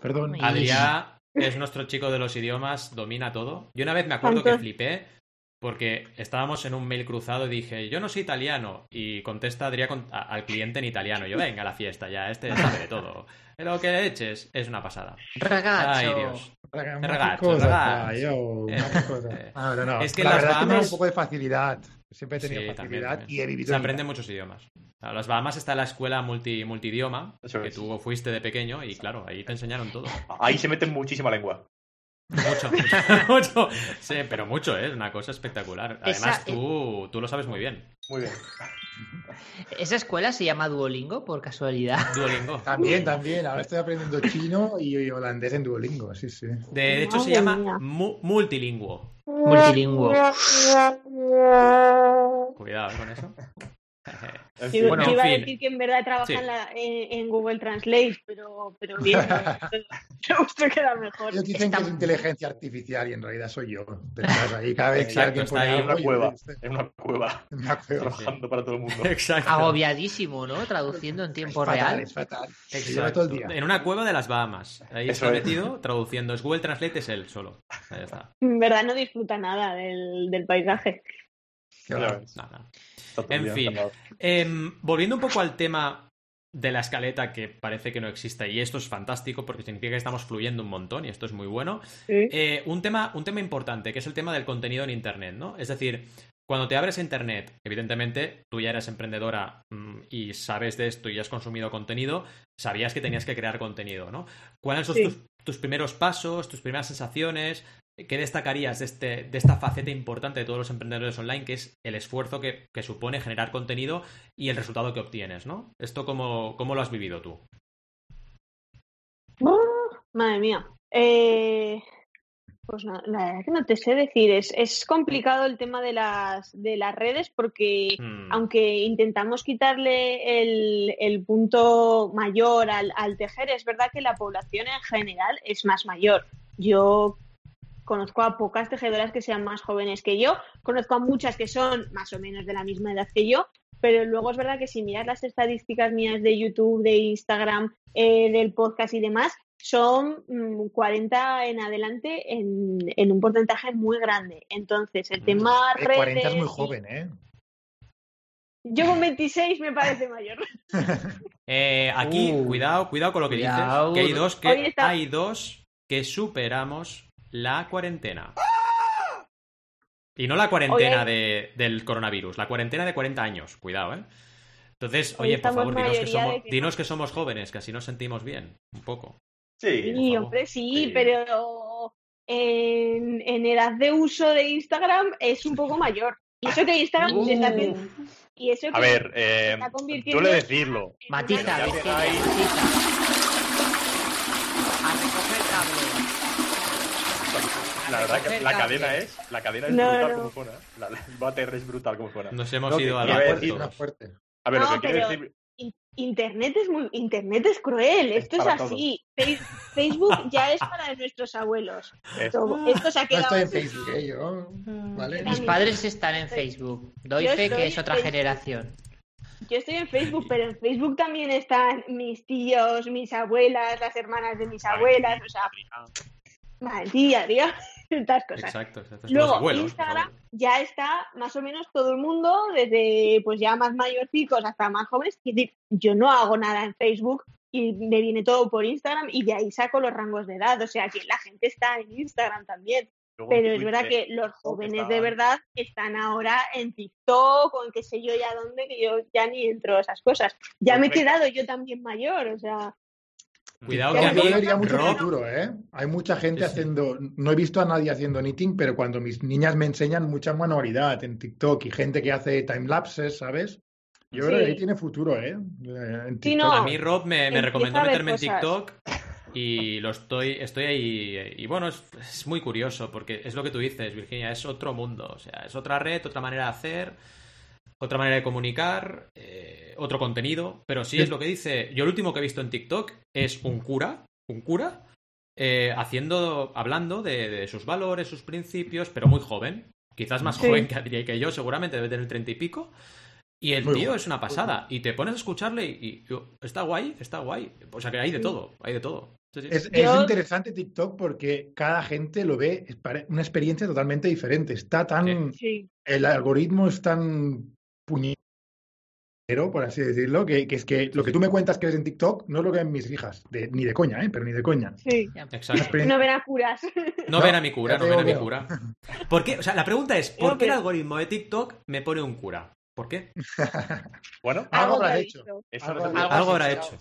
Speaker 4: Perdón.
Speaker 1: Adrián es nuestro chico de los idiomas, domina todo. Yo una vez me acuerdo que flipé porque estábamos en un mail cruzado y dije, yo no soy italiano. Y contesta Adrián con- a- al cliente en italiano. Yo, venga a la fiesta ya, este sabe de todo. Lo que eches es una pasada.
Speaker 2: Ragazzo.
Speaker 1: Ay, Dios.
Speaker 4: Raga-
Speaker 1: Ragazzo, ragazzo. Eh, eh.
Speaker 4: No, no, no.
Speaker 1: Es que
Speaker 4: la
Speaker 1: las
Speaker 4: es
Speaker 1: Bahamas-
Speaker 4: un poco de facilidad. Siempre he tenido
Speaker 1: Sí, también,
Speaker 4: facilidad
Speaker 1: también.
Speaker 4: y he vivido.
Speaker 1: Se
Speaker 4: en
Speaker 1: aprenden muchos idiomas. A las Bahamas está la escuela multi, multidioma,
Speaker 5: Eso
Speaker 1: que
Speaker 5: es.
Speaker 1: tú fuiste de pequeño y claro, ahí te enseñaron todo.
Speaker 5: ahí se mete muchísima lengua.
Speaker 1: Mucho, mucho, mucho. Sí, pero mucho, ¿eh? Es una cosa espectacular. Además,
Speaker 2: Esa-
Speaker 1: tú, tú lo sabes muy bien.
Speaker 5: Muy bien.
Speaker 2: ¿Esa escuela se llama Duolingo por casualidad?
Speaker 1: Duolingo.
Speaker 4: También, también. Ahora estoy aprendiendo chino y, holandés en Duolingo, sí, sí.
Speaker 1: De hecho, se llama mu- multilingüo.
Speaker 2: Multilingüe.
Speaker 1: Cuidado ¿eh? con eso. Bueno, en
Speaker 3: iba a decir que en verdad trabaja
Speaker 1: Sí.
Speaker 3: en, la- en- en Google Translate, pero, pero bien. Me gusta que era mejor.
Speaker 4: Ellos dicen que es inteligencia artificial y en realidad soy yo. Detrás ahí, cada vez que alguien pone
Speaker 1: ahí
Speaker 5: En una cueva. En una cueva.
Speaker 4: en una cueva.
Speaker 5: Trabajando para todo el mundo.
Speaker 1: Exacto.
Speaker 2: Agobiadísimo, ¿no? Traduciendo en
Speaker 4: Es
Speaker 2: tiempo
Speaker 4: fatal,
Speaker 2: real.
Speaker 4: es fatal.
Speaker 1: Exacto.
Speaker 4: todo el día.
Speaker 1: En una cueva de las Bahamas. Ahí
Speaker 5: Eso
Speaker 1: está
Speaker 5: es.
Speaker 1: metido traduciendo. Es Google Translate, es él solo. Ahí está.
Speaker 3: En verdad no disfruta nada del, del paisaje.
Speaker 5: El
Speaker 1: En
Speaker 5: día
Speaker 1: fin. Em, volviendo un poco al tema de la escaleta que parece que no existe y esto es fantástico porque significa que estamos fluyendo un montón y esto es muy bueno.
Speaker 3: Sí.
Speaker 1: Eh, un, tema, un tema importante que es el tema del contenido en Internet, ¿no? Es decir, cuando te abres Internet, evidentemente tú ya eres emprendedora mm, y sabes de esto y has consumido contenido, sabías que tenías que crear contenido, ¿no? ¿Cuáles son
Speaker 3: Sí.
Speaker 1: tus, tus primeros pasos, tus primeras sensaciones? ¿Qué destacarías de, este, de esta faceta importante de todos los emprendedores online, que es el esfuerzo que, que supone generar contenido y el resultado que obtienes, ¿no? ¿Esto cómo, cómo lo has vivido tú?
Speaker 3: Madre mía. Eh, pues no, la verdad que no te sé decir. Es, es complicado el tema de las, de las redes porque
Speaker 1: Hmm,
Speaker 3: aunque intentamos quitarle el, el punto mayor al, al tejer, es verdad que la población en general es más mayor. Yo conozco a pocas tejedoras que sean más jóvenes que yo, conozco a muchas que son más o menos de la misma edad que yo, pero luego es verdad que si miras las estadísticas mías de YouTube, de Instagram, eh, del podcast y demás, son mm, 40 en adelante en, en un porcentaje muy grande. Entonces, el tema
Speaker 4: Eh, 40 es
Speaker 3: redes
Speaker 4: muy
Speaker 3: y-
Speaker 4: joven, ¿eh?
Speaker 3: Yo con 26 me parece mayor.
Speaker 1: Eh, aquí,
Speaker 2: Uh,
Speaker 1: cuidado, cuidado con lo que
Speaker 2: cuidado.
Speaker 1: dices. Que hay dos que
Speaker 3: Hoy está-
Speaker 1: hay dos que superamos la cuarentena. Y no la cuarentena de- del coronavirus, la cuarentena de 40 años. Cuidado, ¿eh? Entonces,
Speaker 3: Hoy
Speaker 1: oye, por favor, dinos que, somos,
Speaker 3: de que no.
Speaker 1: dinos que somos jóvenes, que así nos sentimos bien, un poco.
Speaker 5: Sí.
Speaker 3: Sí, hombre, sí,
Speaker 5: Sí.
Speaker 3: pero en, en edad de uso de Instagram es un poco mayor. Y eso que Instagram se está haciendo. Y eso que
Speaker 5: A ver, eh,
Speaker 3: está convirtiendo
Speaker 5: duele decirlo.
Speaker 2: Matiza,
Speaker 5: hay-
Speaker 2: matiza. A recoger cable.
Speaker 5: La verdad que la cadena es, la cadena es
Speaker 3: No,
Speaker 5: brutal
Speaker 3: no.
Speaker 5: como fuera. La, la- el váter es brutal como fuera.
Speaker 1: Nos hemos
Speaker 4: No,
Speaker 1: ido
Speaker 5: a
Speaker 4: fuerte,
Speaker 1: aeropuerto.
Speaker 4: fuerte.
Speaker 5: A ver, lo que quiero decir.
Speaker 3: In- Internet es muy, Internet es cruel,
Speaker 5: Es
Speaker 3: esto es, así. Facebook ya es para nuestros abuelos.
Speaker 5: es-
Speaker 3: Todo- Esto se ha
Speaker 4: No
Speaker 3: quedado
Speaker 4: estoy en. Facebook, ¿eh? Yo, ¿vale?
Speaker 2: Mis padres están en Facebook. Doy
Speaker 3: Yo
Speaker 2: fe que es otra
Speaker 3: en-
Speaker 2: generación.
Speaker 3: Yo estoy en Facebook, pero en Facebook también están mis tíos, mis abuelas, las hermanas de mis abuelas, o sea, madre tía, tío, estas cosas.
Speaker 1: Exacto, exacto.
Speaker 3: Luego,
Speaker 1: abuelos,
Speaker 3: Instagram ya está más o menos todo el mundo, desde pues ya más mayorcicos hasta más jóvenes. Es decir, yo no hago nada en Facebook y me viene todo por Instagram y de ahí saco los rangos de edad. O sea que la gente está en Instagram también.
Speaker 5: luego
Speaker 3: Pero es verdad que los jóvenes de verdad están ahora en TikTok o en qué sé yo ya dónde, que yo ya ni entro a esas cosas. Ya me he quedado yo también mayor, o sea,
Speaker 1: Cuidado que a mí,
Speaker 4: Yo vería mucho
Speaker 1: Rob,
Speaker 4: futuro, ¿eh? Hay mucha gente
Speaker 1: Sí, sí.
Speaker 4: haciendo. No he visto a nadie haciendo knitting, pero cuando mis niñas me enseñan mucha manualidad en TikTok y gente que hace timelapses, ¿sabes? Yo creo que ahí tiene futuro, ¿eh? Eh, En
Speaker 3: no.
Speaker 1: A mí Rob me, me recomendó meterme en. TikTok y lo estoy, estoy ahí. Y bueno, es, es muy curioso porque es lo que tú dices, Virginia, es otro mundo. O sea, es otra red, otra manera de hacer, otra manera de comunicar, eh, otro contenido. Pero sí es lo que dice. Yo el último que he visto en TikTok es un cura, un cura, eh, haciendo, hablando de, de sus valores, sus principios, pero muy joven. Quizás más
Speaker 3: Sí.
Speaker 1: joven que que yo, seguramente debe tener treinta y pico. Y el
Speaker 4: Muy
Speaker 1: tío es una pasada. Y te pones a escucharle y, y- yo, está guay, está guay. O sea que hay de
Speaker 3: Sí.
Speaker 1: todo, hay de todo. Sí, sí.
Speaker 4: Es, interesante TikTok porque cada gente lo ve, es una experiencia totalmente diferente. Está tan.
Speaker 3: sí.
Speaker 4: El algoritmo es tan puñetero, por así decirlo, que, que es que lo que tú me cuentas que ves en TikTok no es lo que ven mis hijas. De- ni de coña, ¿eh? Pero ni de coña.
Speaker 3: sí.
Speaker 1: Exacto.
Speaker 3: No ven a curas.
Speaker 1: No,
Speaker 4: No,
Speaker 1: ven a mi cura, no ven a mi cura. ¿Por qué? O sea, la pregunta es, ¿por
Speaker 3: No,
Speaker 1: qué el algoritmo de TikTok me pone un cura? ¿Por qué?
Speaker 5: Bueno,
Speaker 4: Algo
Speaker 3: habrá
Speaker 4: hecho. algo-
Speaker 1: habrá hecho.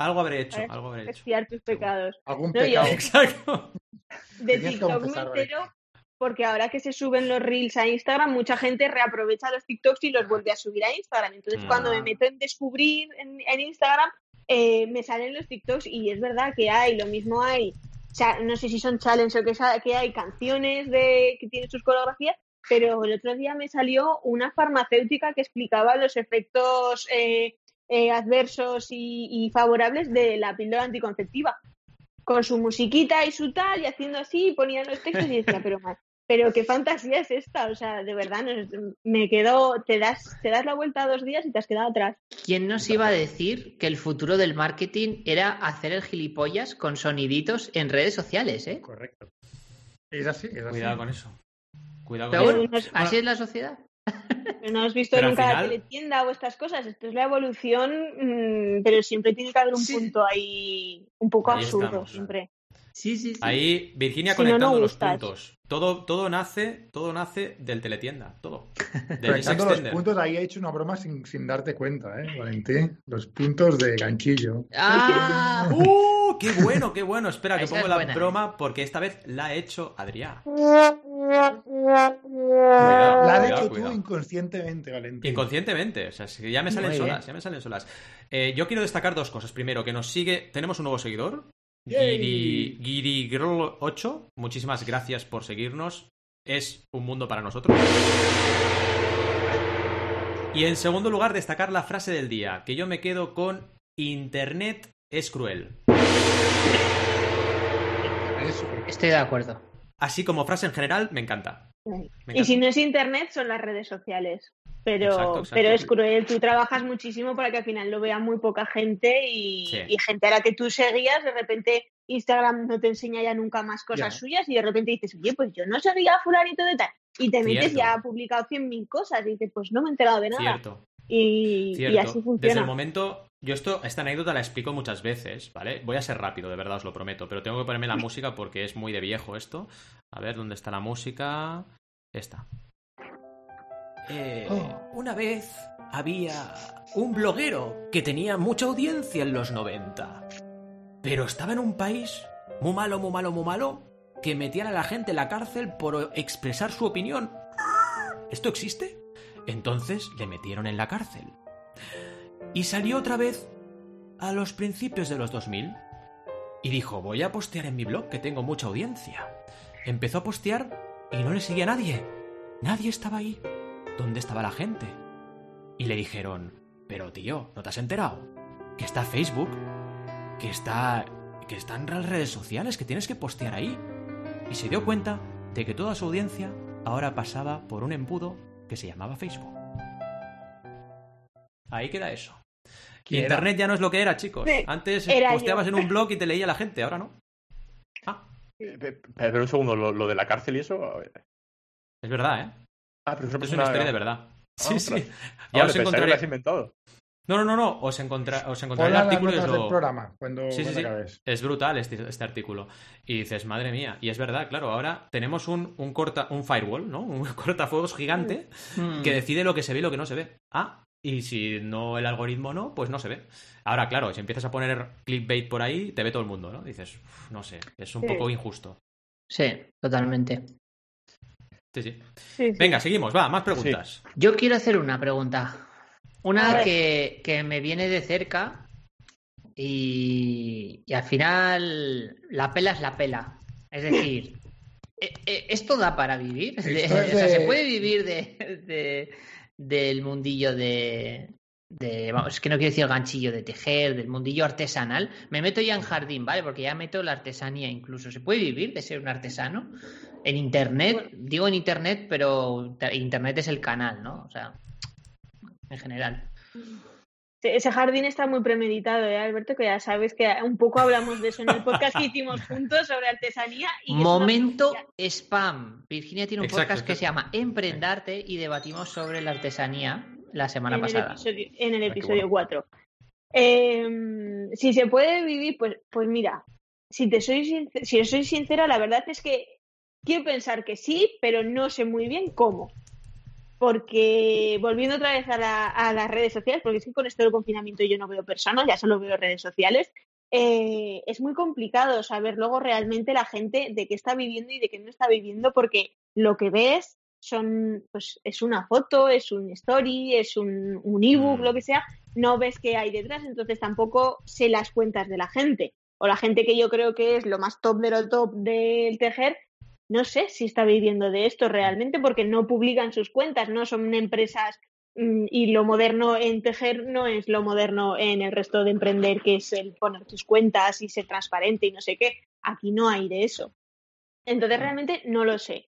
Speaker 1: Algo habré hecho, algo habré hecho.
Speaker 3: Expiar tus pecados.
Speaker 4: Algún
Speaker 3: No, yo-
Speaker 4: pecado.
Speaker 1: Exacto.
Speaker 3: De TikTok me entero porque ahora que se suben los reels a Instagram, mucha gente reaprovecha los TikToks y los vuelve a subir a Instagram. Entonces,
Speaker 1: Ah.
Speaker 3: cuando me meto en descubrir en, en Instagram, eh, me salen los TikToks y es verdad que hay, lo mismo hay, cha- no sé si son challenges o que, que hay canciones de que tienen sus coreografías, pero el otro día me salió una farmacéutica que explicaba los efectos eh, eh, adversos y, y favorables de la píldora anticonceptiva con su musiquita y su tal, y haciendo así, ponían los textos y decía, pero ma- pero qué fantasía es esta, o sea, de verdad, no- me quedo, te das, te das la vuelta a dos días y te has quedado atrás.
Speaker 2: ¿Quién nos iba a decir que el futuro del marketing era hacer el gilipollas con soniditos en redes sociales, eh?
Speaker 4: Correcto. Es así, es así.
Speaker 1: Cuidado con eso. Cuidado
Speaker 2: Pero
Speaker 1: con
Speaker 3: Pero
Speaker 1: eso.
Speaker 2: bueno, así es la sociedad.
Speaker 3: pero no has visto
Speaker 1: Pero
Speaker 3: nunca
Speaker 1: final-
Speaker 3: la teletienda o estas cosas, esto es la evolución, mm, pero siempre tiene que haber un
Speaker 2: Sí.
Speaker 3: punto ahí un poco
Speaker 1: Ahí
Speaker 3: absurdo,
Speaker 1: estamos.
Speaker 3: siempre.
Speaker 2: Sí, sí, sí.
Speaker 1: Ahí, Virginia
Speaker 3: Si no, no
Speaker 1: conectando los puntos. Todo, todo nace, todo nace del teletienda, todo. Del
Speaker 4: los puntos, ahí he hecho una broma sin, sin darte cuenta, ¿eh, Valentín? Los puntos de ganchillo.
Speaker 2: ¡Ah!
Speaker 1: ¡Uh! ¡Qué bueno, qué bueno! Espera, que pongo
Speaker 2: es
Speaker 1: la
Speaker 2: buena, ¿eh?
Speaker 1: broma porque esta vez la ha hecho Adrián.
Speaker 3: Cuidado.
Speaker 4: La has
Speaker 1: cuidado,
Speaker 4: hecho
Speaker 1: cuidado.
Speaker 4: tú inconscientemente, Valentín.
Speaker 1: Inconscientemente, o sea, que ya me salen
Speaker 2: Muy bien.
Speaker 1: solas, ya me salen solas. Eh, yo quiero destacar dos cosas. Primero, que nos sigue, tenemos un nuevo seguidor,
Speaker 4: Yay.
Speaker 1: Giri, GiriGirl8. Muchísimas gracias por seguirnos. Es un mundo para nosotros. Y en segundo lugar, destacar la frase del día, que yo me quedo con Internet es cruel.
Speaker 2: Estoy de acuerdo.
Speaker 1: Así como frase en general, me encanta.
Speaker 3: Y si no es internet, son las redes sociales. Pero,
Speaker 1: Exacto, exacto.
Speaker 3: pero es cruel. Tú trabajas muchísimo para que al final lo vea muy poca gente y,
Speaker 1: Sí.
Speaker 3: y gente a la que tú seguías, de repente Instagram no te enseña ya nunca más cosas
Speaker 4: Ya.
Speaker 3: suyas y de repente dices, oye, pues yo no seguía a fulanito de tal. Y te metes
Speaker 1: Cierto.
Speaker 3: ya ha publicado 100.000 cosas y dices, pues no me he enterado de nada.
Speaker 1: Cierto.
Speaker 3: Y, y así
Speaker 1: Desde
Speaker 3: funciona.
Speaker 1: el momento. Yo esto, esta anécdota la explico muchas veces, ¿vale? Voy a ser rápido, de verdad, os lo prometo, pero tengo que ponerme la música porque es muy de viejo esto. A ver, ¿dónde está la música? Esta. Eh,
Speaker 4: Oh.
Speaker 1: Una vez había un bloguero que tenía mucha audiencia en los 90, pero estaba en un país muy malo, muy malo, muy malo, que metían a la gente en la cárcel por expresar su opinión. ¿Esto existe? Entonces le metieron en la cárcel. Y salió otra vez a los principios de los 2000 y dijo, voy a postear en mi blog que tengo mucha audiencia. Empezó a postear y no le seguía nadie. Nadie estaba ahí. ¿Dónde estaba la gente? Y le dijeron, pero tío, ¿no te has enterado? Que está Facebook, que está... que están las redes sociales, que tienes que postear ahí. Y se dio cuenta de que toda su audiencia ahora pasaba por un embudo que se llamaba Facebook. Ahí queda eso. Internet ya no es lo que era, chicos.
Speaker 3: Sí,
Speaker 1: Antes
Speaker 3: era
Speaker 1: posteabas
Speaker 3: yo.
Speaker 1: en un blog y te leía la gente, ahora no. Ah,
Speaker 5: Eh, pe- Pero un segundo, lo, lo de la cárcel y eso.
Speaker 1: es verdad, ¿eh?
Speaker 5: Ah, pero eso
Speaker 1: Es una historia de verdad.
Speaker 5: Ah,
Speaker 1: Sí,
Speaker 5: ostras.
Speaker 1: sí.
Speaker 5: Ah,
Speaker 1: Ya
Speaker 5: vale,
Speaker 1: os encontraré.
Speaker 5: has inventado.
Speaker 1: No, no, no, no. Os, encontra... os encontraré
Speaker 4: Ponla
Speaker 1: el
Speaker 4: las
Speaker 1: artículo y os
Speaker 4: notas del
Speaker 1: lo...
Speaker 4: programa cuando,
Speaker 1: Sí, sí,
Speaker 4: cuando
Speaker 1: sí.
Speaker 4: acabes.
Speaker 1: Es brutal este, este artículo. Y dices, madre mía. Y es verdad, claro, ahora tenemos un, un, corta, un firewall, ¿no? Un cortafuegos gigante
Speaker 2: Mm.
Speaker 1: que decide lo que se ve y lo que no se ve. Ah, y si no el algoritmo no, pues no se ve. Ahora, claro, si empiezas a poner clickbait por ahí, te ve todo el mundo, ¿no? Dices, "Uf, no sé, es un
Speaker 3: Sí.
Speaker 1: poco injusto.
Speaker 2: Sí, totalmente.
Speaker 1: Sí, sí.
Speaker 3: Sí, sí.
Speaker 1: Venga, seguimos, va, más preguntas.
Speaker 2: Yo quiero hacer una pregunta. Una que, que me viene de cerca y, y al final la pela es la pela. Es decir, eh, eh, ¿esto da para vivir? De- o sea, ¿se puede vivir de, de- del mundillo de, de- Vamos, es que no quiero decir el ganchillo de tejer, del mundillo artesanal. Me meto ya en jardín, ¿vale? Porque ya meto la artesanía incluso. ¿Se puede vivir de ser un artesano? En internet, digo en internet, pero internet es el canal, ¿no? O sea, en general.
Speaker 3: Ese jardín está muy premeditado, ¿eh, Alberto? Que ya sabes que un poco hablamos de eso en el podcast que hicimos juntos sobre artesanía. Y
Speaker 2: Momento spam. Virginia tiene un
Speaker 1: Exacto,
Speaker 2: podcast que se llama Emprendarte y debatimos sobre la artesanía la semana
Speaker 3: en el
Speaker 2: pasada.
Speaker 3: episodio, en el episodio
Speaker 5: bueno.
Speaker 3: 4. Eh, si se puede vivir, pues, pues mira, si te soy since- si soy sincera, la verdad es que quiero pensar que sí, pero no sé muy bien cómo. Porque volviendo otra vez a, la- a las redes sociales, porque es que con esto del confinamiento yo no veo personas, ya solo veo redes sociales, eh, es muy complicado saber luego realmente la gente de qué está viviendo y de qué no está viviendo, porque lo que ves son, pues, es una foto, es un story, es un, un ebook,
Speaker 1: Mm.
Speaker 3: lo que sea, no ves qué hay detrás, entonces tampoco sé las cuentas de la gente. O la gente que yo creo que es lo más top de lo top del tejer, no sé si está viviendo de esto realmente porque no publican sus cuentas, no son empresas mm, y lo moderno en tejer no es lo moderno en el resto de emprender, que es el poner tus cuentas y ser transparente y no sé qué. Aquí no hay de eso. Entonces realmente no lo sé.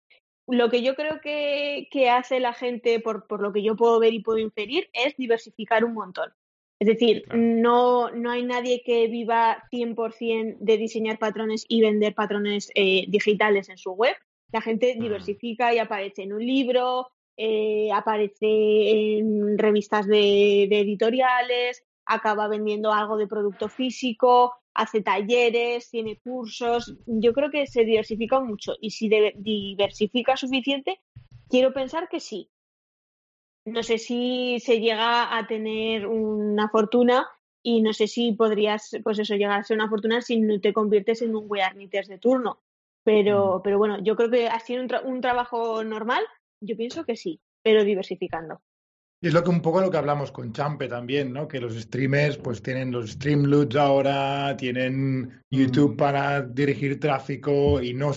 Speaker 3: Lo que yo creo que, que hace la gente, por, por lo que yo puedo ver y puedo inferir, es diversificar un montón. Es decir,
Speaker 1: Claro.
Speaker 3: no, no hay nadie que viva 100% de diseñar patrones y vender patrones eh, digitales en su web. La gente diversifica y aparece en un libro, eh, aparece en revistas de, de editoriales, acaba vendiendo algo de producto físico, hace talleres, tiene cursos. Yo creo que se diversifica mucho y si de- diversifica suficiente, quiero pensar que sí. No sé si se llega a tener una fortuna y no sé si podrías, pues eso, llegar a ser una fortuna si no te conviertes en un wearknitters de turno. Pero, pero bueno, yo creo que así un, tra- un trabajo normal, yo pienso que sí, pero diversificando.
Speaker 4: Y es lo que un poco lo que hablamos con Champe también, ¿no? Que los streamers pues tienen los Streamloots ahora, tienen YouTube
Speaker 2: Mm.
Speaker 4: para dirigir tráfico y no,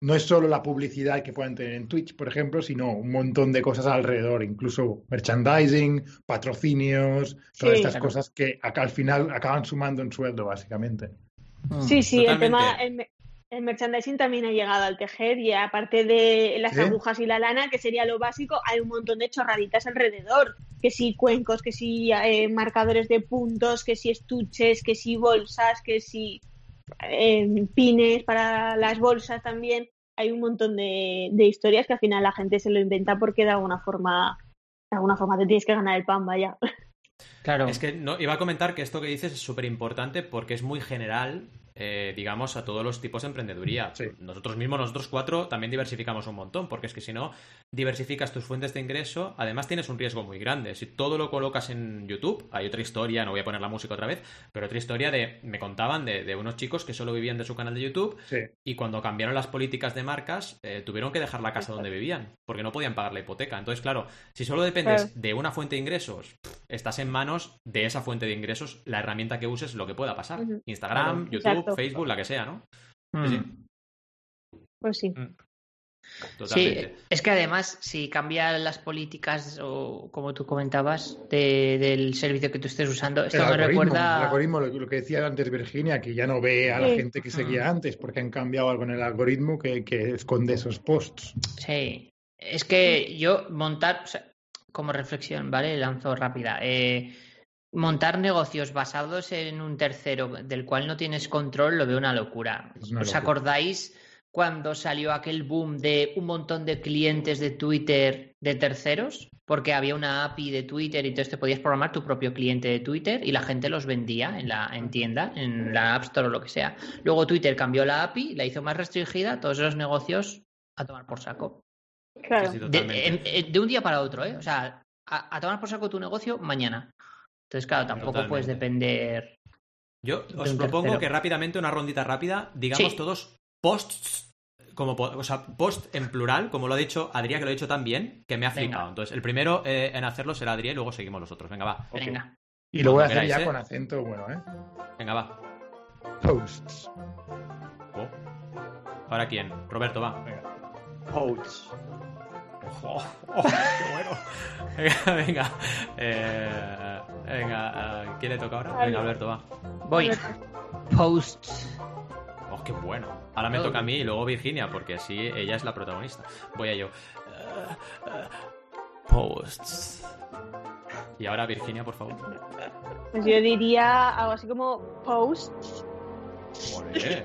Speaker 4: no es solo la publicidad que puedan tener en Twitch, por ejemplo, sino un montón de cosas alrededor, incluso merchandising, patrocinios, todas
Speaker 3: Sí.
Speaker 4: estas
Speaker 2: Claro.
Speaker 4: cosas que acá al final acaban sumando en sueldo, básicamente.
Speaker 2: Mm.
Speaker 3: Sí, sí, el tema, el, me- el merchandising también ha llegado al tejer y aparte de las
Speaker 4: ¿Sí?
Speaker 3: agujas y la lana, que sería lo básico, hay un montón de chorraditas alrededor. Que si cuencos, que si eh, marcadores de puntos, que si estuches, que si bolsas, que si... eh, pines para las bolsas también. Hay un montón de, de historias que al final la gente se lo inventa porque de alguna forma, de alguna forma te tienes que ganar el pan, vaya.
Speaker 2: Claro.
Speaker 1: Es que no, iba a comentar que esto que dices es súper importante porque es muy general, eh, digamos, a todos los tipos de emprendeduría.
Speaker 4: Sí.
Speaker 1: Nosotros mismos, nosotros cuatro, también diversificamos un montón, porque es que si no diversificas tus fuentes de ingreso, además tienes un riesgo muy grande. Si todo lo colocas en YouTube, hay otra historia, no voy a poner la música otra vez, pero otra historia de, me contaban de, de unos chicos que solo vivían de su canal de YouTube
Speaker 4: Sí.
Speaker 1: y cuando cambiaron las políticas de marcas, eh, tuvieron que dejar la casa donde vivían, porque no podían pagar la hipoteca. Entonces, claro, si solo dependes
Speaker 3: Claro.
Speaker 1: de una fuente de ingresos, pff, estás en manos de esa fuente de ingresos, la herramienta que uses, lo que pueda pasar. Instagram,
Speaker 4: Claro.
Speaker 1: YouTube,
Speaker 3: Exacto.
Speaker 1: Facebook, la que sea, ¿no?
Speaker 2: Mm.
Speaker 1: sí.
Speaker 3: Pues sí.
Speaker 1: Totalmente.
Speaker 2: Sí, es que además, si cambian las políticas o como tú comentabas de- del servicio que tú estés usando, esto
Speaker 4: El
Speaker 2: me recuerda.
Speaker 4: el algoritmo, lo, lo que decía antes Virginia, que ya no ve a la
Speaker 3: Sí.
Speaker 4: gente que seguía
Speaker 2: Mm.
Speaker 4: antes porque han cambiado algo en el algoritmo que, que esconde esos posts.
Speaker 2: Sí, es que yo montar, o sea, como reflexión, ¿vale? Lanzo rápida. eh, montar negocios basados en un tercero del cual no tienes control lo veo una locura.
Speaker 4: Una
Speaker 2: ¿Os
Speaker 4: locura.
Speaker 2: acordáis cuando salió aquel boom de un montón de clientes de Twitter de terceros? Porque había una API de Twitter y entonces te podías programar tu propio cliente de Twitter y la gente los vendía en la en tienda, en la App Store o lo que sea. Luego Twitter cambió la API, la hizo más restringida, todos esos negocios a tomar por saco.
Speaker 3: Claro.
Speaker 1: Sí,
Speaker 2: De, un día para otro, ¿eh? O sea, a, a tomar por saco tu negocio mañana. Entonces, claro, tampoco puedes depender.
Speaker 1: Yo
Speaker 2: de
Speaker 1: os propongo
Speaker 2: tercero.
Speaker 1: que rápidamente, una rondita rápida, digamos
Speaker 2: Sí.
Speaker 1: todos posts, como, o sea, post en plural, como lo ha dicho Adrián, que lo ha dicho tan bien, que me ha
Speaker 2: Venga.
Speaker 1: flipado. Entonces, el primero eh, en hacerlo será Adrián y luego seguimos los otros. Venga, va.
Speaker 2: Venga.
Speaker 4: Y lo voy a hacer
Speaker 1: queráis,
Speaker 4: ya
Speaker 1: ¿eh?
Speaker 4: con acento bueno, ¿eh?
Speaker 1: Venga, va.
Speaker 4: Posts.
Speaker 1: Oh. ¿Para quién? Roberto, va.
Speaker 5: Posts.
Speaker 1: Oh, oh, qué bueno. Venga, venga. Eh, venga, eh, ¿quién le toca ahora? Venga, Alberto, va.
Speaker 2: Voy. Posts.
Speaker 1: Oh, qué bueno. Ahora me
Speaker 2: Oh.
Speaker 1: toca a mí y luego Virginia, porque así ella es la protagonista. Voy a yo. Eh, posts. Y ahora Virginia, por favor.
Speaker 3: Pues yo diría algo así como posts.
Speaker 1: Oye,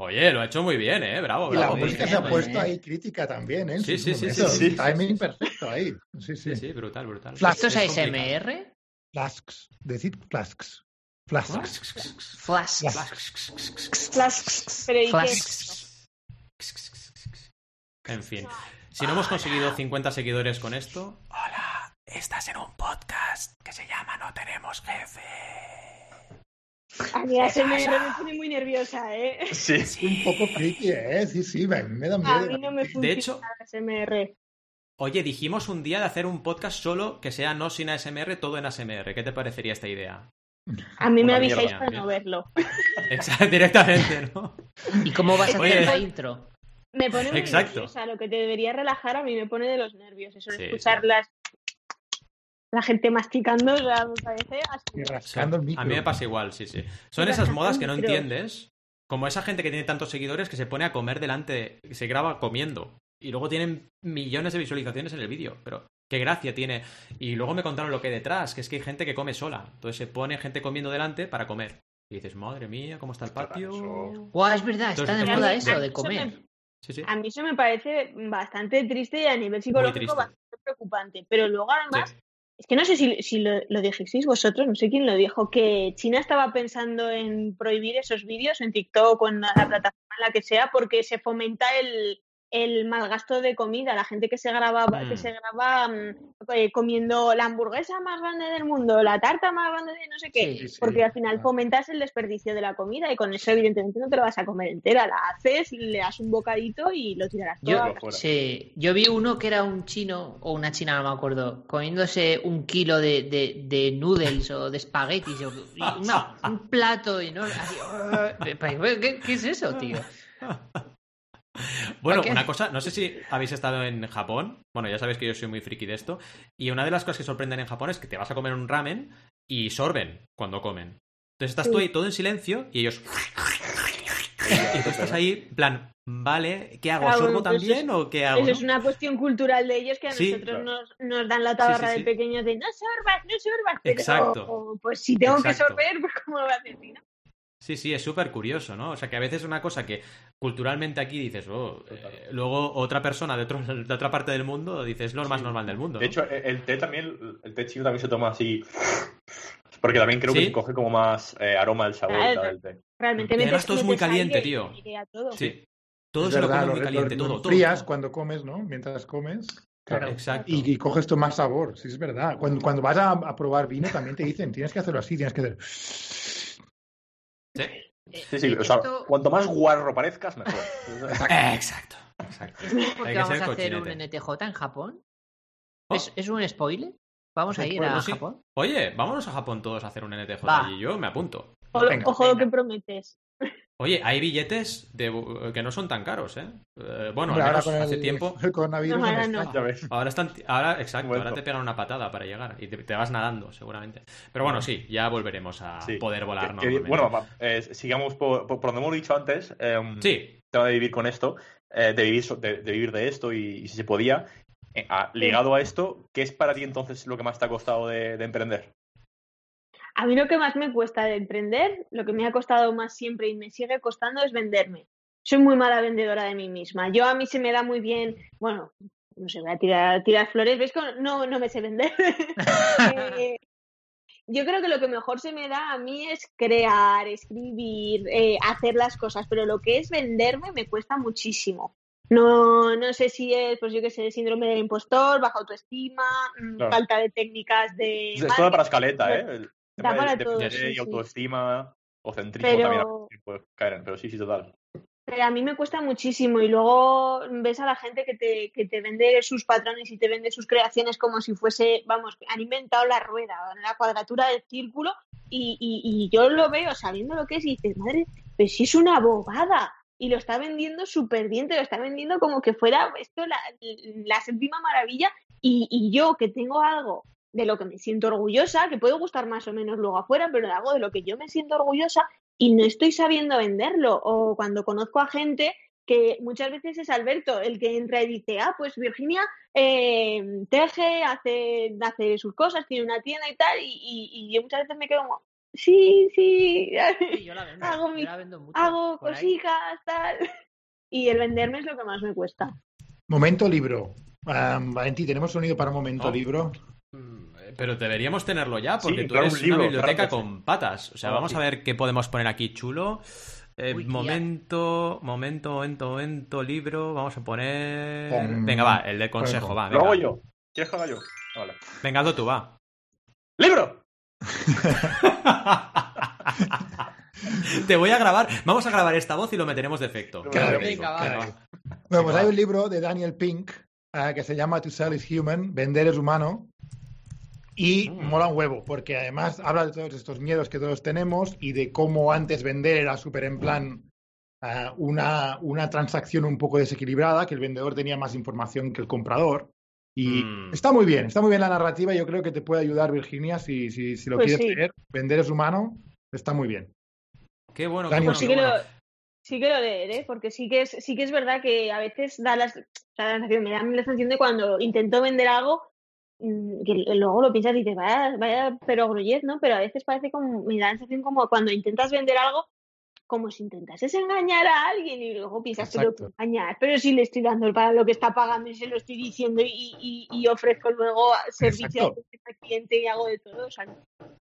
Speaker 1: Oye, lo ha hecho muy bien, ¿eh? Bravo,
Speaker 4: Y la
Speaker 1: bravo.
Speaker 4: música
Speaker 2: bien,
Speaker 4: se ha puesto
Speaker 2: bien.
Speaker 4: ahí crítica también, ¿eh?
Speaker 1: Sí, sí, sí,
Speaker 5: sí, sí.
Speaker 4: Timing perfecto ahí. Sí, sí.
Speaker 1: Sí, sí, brutal, brutal.
Speaker 2: ¿Esto es. ASMR?
Speaker 4: Flasks. Decid flasks. Flasks.
Speaker 3: Flasks. Pero ¿y qué
Speaker 2: Flasks.
Speaker 3: eso?
Speaker 1: En fin, si no hemos conseguido 50 seguidores con esto, hola, estás en un podcast que se llama No tenemos jefe.
Speaker 3: A mí ASMR me pone muy nerviosa, ¿eh?
Speaker 5: Sí.
Speaker 4: Un poco friki, ¿eh? Sí, sí, me, me da
Speaker 3: A
Speaker 4: miedo.
Speaker 3: mí no me funciona
Speaker 1: hecho-
Speaker 3: ASMR.
Speaker 1: Oye, dijimos un día de hacer un podcast solo que sea no sin ASMR, todo en ASMR. ¿Qué te parecería esta idea?
Speaker 3: A mí me avisáis para no verlo.
Speaker 1: Exacto, directamente, ¿no?
Speaker 2: ¿Y cómo vas a hacer la intro?
Speaker 3: Me pone muy
Speaker 1: Exacto.
Speaker 3: nerviosa. Lo que te debería relajar a mí me pone de los nervios. Eso de
Speaker 1: Sí,
Speaker 3: escuchar las... la gente masticando, o sea, me parece así.
Speaker 4: Y rascando el micro.
Speaker 1: A mí me pasa igual, sí, sí. Son esas modas que no entiendes. Como esa gente que tiene tantos seguidores que se pone a comer delante, se graba comiendo. Y luego tienen millones de visualizaciones en el vídeo. Pero qué gracia tiene. Y luego me contaron lo que hay detrás, que es que hay gente que come sola. Entonces se pone gente comiendo delante para comer. Y dices, madre mía, ¿cómo está el patio?
Speaker 2: Guau, es verdad, está de moda eso de
Speaker 3: me-
Speaker 2: comer.
Speaker 1: Sí, sí.
Speaker 3: A mí eso me parece bastante triste y a nivel psicológico bastante preocupante. Pero luego además, es que no sé si, si lo, lo dijisteis vosotros, no sé quién lo dijo, que China estaba pensando en prohibir esos vídeos en TikTok o en la plataforma en la que sea porque se fomenta el, el mal gasto de comida. La gente que se graba,
Speaker 1: Mm.
Speaker 3: que se graba mm, eh, comiendo la hamburguesa más grande del mundo, la tarta más grande de no sé qué.
Speaker 2: Sí,
Speaker 4: sí.
Speaker 3: Porque al final fomentas el desperdicio de la comida y con eso evidentemente no te la vas a comer entera, la haces, le das un bocadito y lo tirarás todo.
Speaker 2: Yo, sí, yo vi uno que era un chino o una china, no me acuerdo, comiéndose un kilo de, de, de noodles o de espaguetis o y un plato así, ¿qué, qué es eso, tío?
Speaker 1: Bueno, una cosa, no sé si habéis estado en Japón. Bueno, ya sabéis que yo soy muy friki de esto. Y una de las cosas que sorprenden en Japón es que te vas a comer un ramen y sorben cuando comen. Entonces estás
Speaker 3: Sí.
Speaker 1: tú ahí todo en silencio y ellos. Y tú estás ahí, en plan, vale, ¿qué hago? ¿Sorbo
Speaker 3: pues
Speaker 1: también o qué hago?
Speaker 3: Eso
Speaker 1: no?
Speaker 3: es una cuestión cultural de ellos que a
Speaker 1: Sí,
Speaker 3: nosotros
Speaker 5: claro.
Speaker 3: nos, nos dan la tabarra
Speaker 1: Sí,
Speaker 3: de pequeños de no sorbas, no sorbas. Pero,
Speaker 1: Exacto.
Speaker 3: pues si tengo que sorber, pues cómo lo voy a hacer no?
Speaker 1: Sí, sí, es súper curioso, ¿no? O sea, que a veces una cosa que culturalmente aquí dices, oh, eh, luego otra persona de, otro- de otra parte del mundo dice, es lo más normal del mundo.
Speaker 5: De
Speaker 1: ¿no?
Speaker 5: hecho, e- el té también, el té chino también se toma así. Porque también creo
Speaker 1: ¿Sí?
Speaker 5: que coge como más eh, aroma el sabor
Speaker 3: Claro.
Speaker 5: del té.
Speaker 3: Realmente
Speaker 1: además
Speaker 3: metes,
Speaker 1: todo es muy caliente, tío.
Speaker 3: todo.
Speaker 1: Sí. Todo
Speaker 4: Es
Speaker 1: se lo come muy caliente,
Speaker 4: lo-
Speaker 1: todo,
Speaker 4: lo
Speaker 1: todo.
Speaker 4: frías
Speaker 1: todo.
Speaker 4: cuando comes, ¿no? Mientras comes.
Speaker 2: Claro.
Speaker 1: Exacto.
Speaker 4: Y, y coges tú más sabor, sí, es verdad. Cuando, cuando vas a, a probar vino también te dicen, tienes que hacerlo así, tienes que hacer...
Speaker 1: Sí.
Speaker 5: Sí, sí, o sea,
Speaker 2: Esto-
Speaker 5: cuanto más guarro parezcas, mejor.
Speaker 1: Exacto. Exacto.
Speaker 2: ¿Esto es porque
Speaker 1: Hay que
Speaker 2: vamos
Speaker 1: ser
Speaker 2: a hacer un. NTJ en Japón?
Speaker 1: Oh.
Speaker 2: ¿Es, es un spoiler? ¿Vamos a ir
Speaker 4: Bueno,
Speaker 2: a
Speaker 1: sí.
Speaker 2: Japón?
Speaker 1: Oye, vámonos a Japón todos a hacer un NTJ
Speaker 2: Va.
Speaker 1: y yo me apunto.
Speaker 3: O-
Speaker 4: Venga.
Speaker 3: Ojo lo que prometes.
Speaker 1: Oye, hay billetes de, que no son tan caros, ¿eh? Eh, bueno,
Speaker 4: Hombre,
Speaker 1: al
Speaker 4: ahora
Speaker 1: menos
Speaker 4: con el,
Speaker 1: hace tiempo.
Speaker 4: el coronavirus
Speaker 3: No,
Speaker 4: no me
Speaker 3: ahora no.
Speaker 1: están, ahora, exacto, ahora te pegan una patada para llegar y te, te vas nadando, seguramente. Pero bueno, sí, ya volveremos a
Speaker 5: Sí.
Speaker 1: poder volar,
Speaker 5: Que- bueno, va, eh, sigamos por, por, por donde hemos dicho antes. eh,
Speaker 1: Sí,
Speaker 5: tema de vivir con esto, eh, de, vivir, so- de, de vivir de esto y, y si se podía. eh, ligado a esto, ¿qué es para ti entonces lo que más te ha costado de, de emprender?
Speaker 3: A mí lo que más me cuesta de emprender, lo que me ha costado más siempre y me sigue costando es venderme. Soy muy mala vendedora de mí misma. Yo a mí se me da muy bien, bueno, no sé, voy a tirar, tirar flores, ¿ves? No, no me sé vender. Eh, yo creo que lo que mejor se me da a mí es crear, escribir, eh, hacer las cosas, pero lo que es venderme me cuesta muchísimo. No, no sé si es, pues yo qué sé, síndrome del impostor, baja autoestima, mm,
Speaker 5: Claro.
Speaker 3: falta de técnicas de
Speaker 5: Es todo para escaleta, ¿eh? El
Speaker 3: da
Speaker 5: tema
Speaker 3: para
Speaker 5: de,
Speaker 3: todo,
Speaker 5: de
Speaker 3: sí,
Speaker 5: y
Speaker 3: sí.
Speaker 5: autoestima o centrismo
Speaker 3: Pero-
Speaker 5: también puede caer pero sí, sí, total.
Speaker 3: Pero a mí me cuesta muchísimo y luego ves a la gente que te, que te vende sus patrones y te vende sus creaciones como si fuese, vamos, han inventado la rueda, la cuadratura del círculo y, y, y yo lo veo sabiendo lo que es y dices, madre, pero si es una bobada y lo está vendiendo súper bien, te lo está vendiendo como que fuera esto la, la séptima maravilla y, y yo que tengo algo de lo que me siento orgullosa, que puede gustar más o menos luego afuera, pero de algo de lo que yo me siento orgullosa y no estoy sabiendo venderlo. O cuando conozco a gente que muchas veces es Alberto el que entra y dice, ah, pues Virginia eh, teje, hace, hace sus cosas, tiene una tienda y tal, y, y- y yo muchas veces me quedo como, sí, sí,
Speaker 2: Sí, yo la vendo.
Speaker 3: Hago
Speaker 2: yo
Speaker 3: mi-
Speaker 2: la vendo mucho
Speaker 3: hago cositas, tal. Y el venderme es lo que más me cuesta.
Speaker 4: Momento libro. Ah, Valentí, ¿tenemos sonido para un momento
Speaker 1: Oh.
Speaker 4: libro?
Speaker 1: Mm, Pero deberíamos tenerlo ya, porque
Speaker 5: Sí,
Speaker 1: tú
Speaker 5: claro,
Speaker 1: eres
Speaker 5: un libro,
Speaker 1: una biblioteca
Speaker 5: claro
Speaker 1: con patas. O sea,
Speaker 5: Ah,
Speaker 1: vamos
Speaker 5: sí.
Speaker 1: a ver qué podemos poner aquí chulo. Eh,
Speaker 2: Uy, ya.
Speaker 1: momento, momento, momento, momento, libro. Vamos a poner.
Speaker 4: Pon-
Speaker 1: Venga, va, el de consejo,
Speaker 4: pon-
Speaker 1: va.
Speaker 5: Lo hago
Speaker 1: Venga,
Speaker 5: yo. ¿Quieres que haga yo? Vale.
Speaker 1: venga hazlo tú, va.
Speaker 5: ¡Libro!
Speaker 1: Te voy a grabar. Vamos a grabar esta voz y lo meteremos de efecto.
Speaker 4: Claro.
Speaker 2: Venga, va.
Speaker 1: Claro.
Speaker 4: Bueno, pues hay un libro de Daniel Pink ah, que se llama To Sell is Human, Vender es humano. Y
Speaker 1: Mm.
Speaker 4: mola un huevo, porque además habla de todos estos miedos que todos tenemos y de cómo antes vender era súper en plan ah, una, una transacción un poco desequilibrada, que el vendedor tenía más información que el comprador. Y
Speaker 1: Mm.
Speaker 4: está muy bien, está muy bien la narrativa. Yo creo que te puede ayudar, Virginia, si, si, si lo
Speaker 3: Pues
Speaker 4: quieres
Speaker 3: sí.
Speaker 4: leer. Vender es humano, está muy bien.
Speaker 1: Qué bueno, qué
Speaker 4: Dani,
Speaker 1: bueno,
Speaker 3: Pues sí
Speaker 1: qué
Speaker 3: que, lo,
Speaker 1: bueno.
Speaker 3: sí que lo leeré, porque sí que es, sí que es verdad que a veces da las, la sensación, me da la sensación de cuando intento vender algo, que luego lo piensas y dices, vaya, vaya, pero grullez, ¿no? Pero a veces parece como, me da la sensación como cuando intentas vender algo, como si intentases engañar a alguien y luego piensas, pero
Speaker 4: Exacto.
Speaker 3: ¿qué engañar, pero si le estoy dando para lo que está pagando y se lo estoy diciendo y, y, y ofrezco luego servicio al cliente y hago de todo, o sea,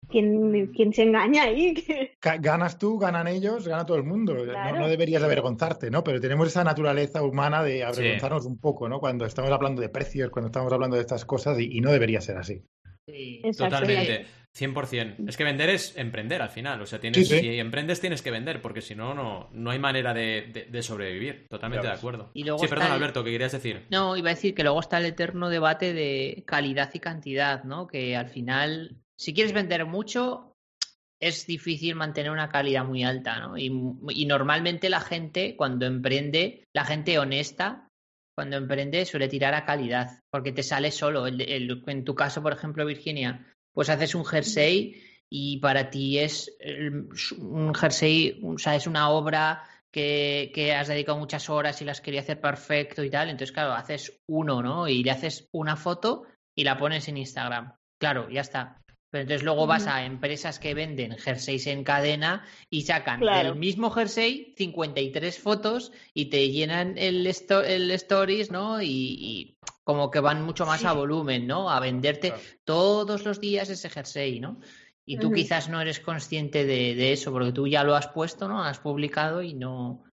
Speaker 3: ¿quién, quién se engaña ahí? Que-
Speaker 4: Ga- Ganas tú, ganan ellos, gana todo el mundo. No-
Speaker 3: Claro.
Speaker 4: No, deberías avergonzarte, ¿no? Pero tenemos esa naturaleza humana de avergonzarnos un poco, ¿no? Cuando estamos hablando de precios, cuando estamos hablando de estas cosas y, y no debería ser así.
Speaker 2: Sí.
Speaker 3: Exacto.
Speaker 1: Totalmente. 100%. Es que vender es emprender al final. O sea, tienes,
Speaker 4: Sí, sí.
Speaker 1: si emprendes tienes que vender, porque si no, no, no hay manera de, de- de sobrevivir. Totalmente de acuerdo.
Speaker 2: Y luego
Speaker 1: sí, perdón,
Speaker 2: el-
Speaker 1: Alberto, ¿qué querías decir?
Speaker 2: No, iba a decir que luego está el eterno debate de calidad y cantidad, ¿no? Que al final, si quieres vender mucho, es difícil mantener una calidad muy alta, ¿no? Y, y normalmente la gente, cuando emprende, la gente honesta, cuando emprende, suele tirar a calidad, porque te sale solo. El- el- en tu caso, por ejemplo, Virginia, pues haces un jersey y para ti es un jersey, o sea, es una obra que, que has dedicado muchas horas y las quería hacer perfecto y tal. Entonces, claro, haces uno, ¿no? Y le haces una foto y la pones en Instagram. Claro, ya está. Pero entonces luego vas a empresas que venden jerseys en cadena y sacan
Speaker 3: Claro.
Speaker 2: del mismo jersey 53 fotos y te llenan el, esto- el stories, ¿no? Y, y como que van mucho más
Speaker 3: Sí.
Speaker 2: a volumen, ¿no? A venderte
Speaker 5: Claro.
Speaker 2: todos los días ese jersey, ¿no? Y tú quizás no eres consciente de, de eso, porque tú ya lo has puesto, ¿no? Has publicado y no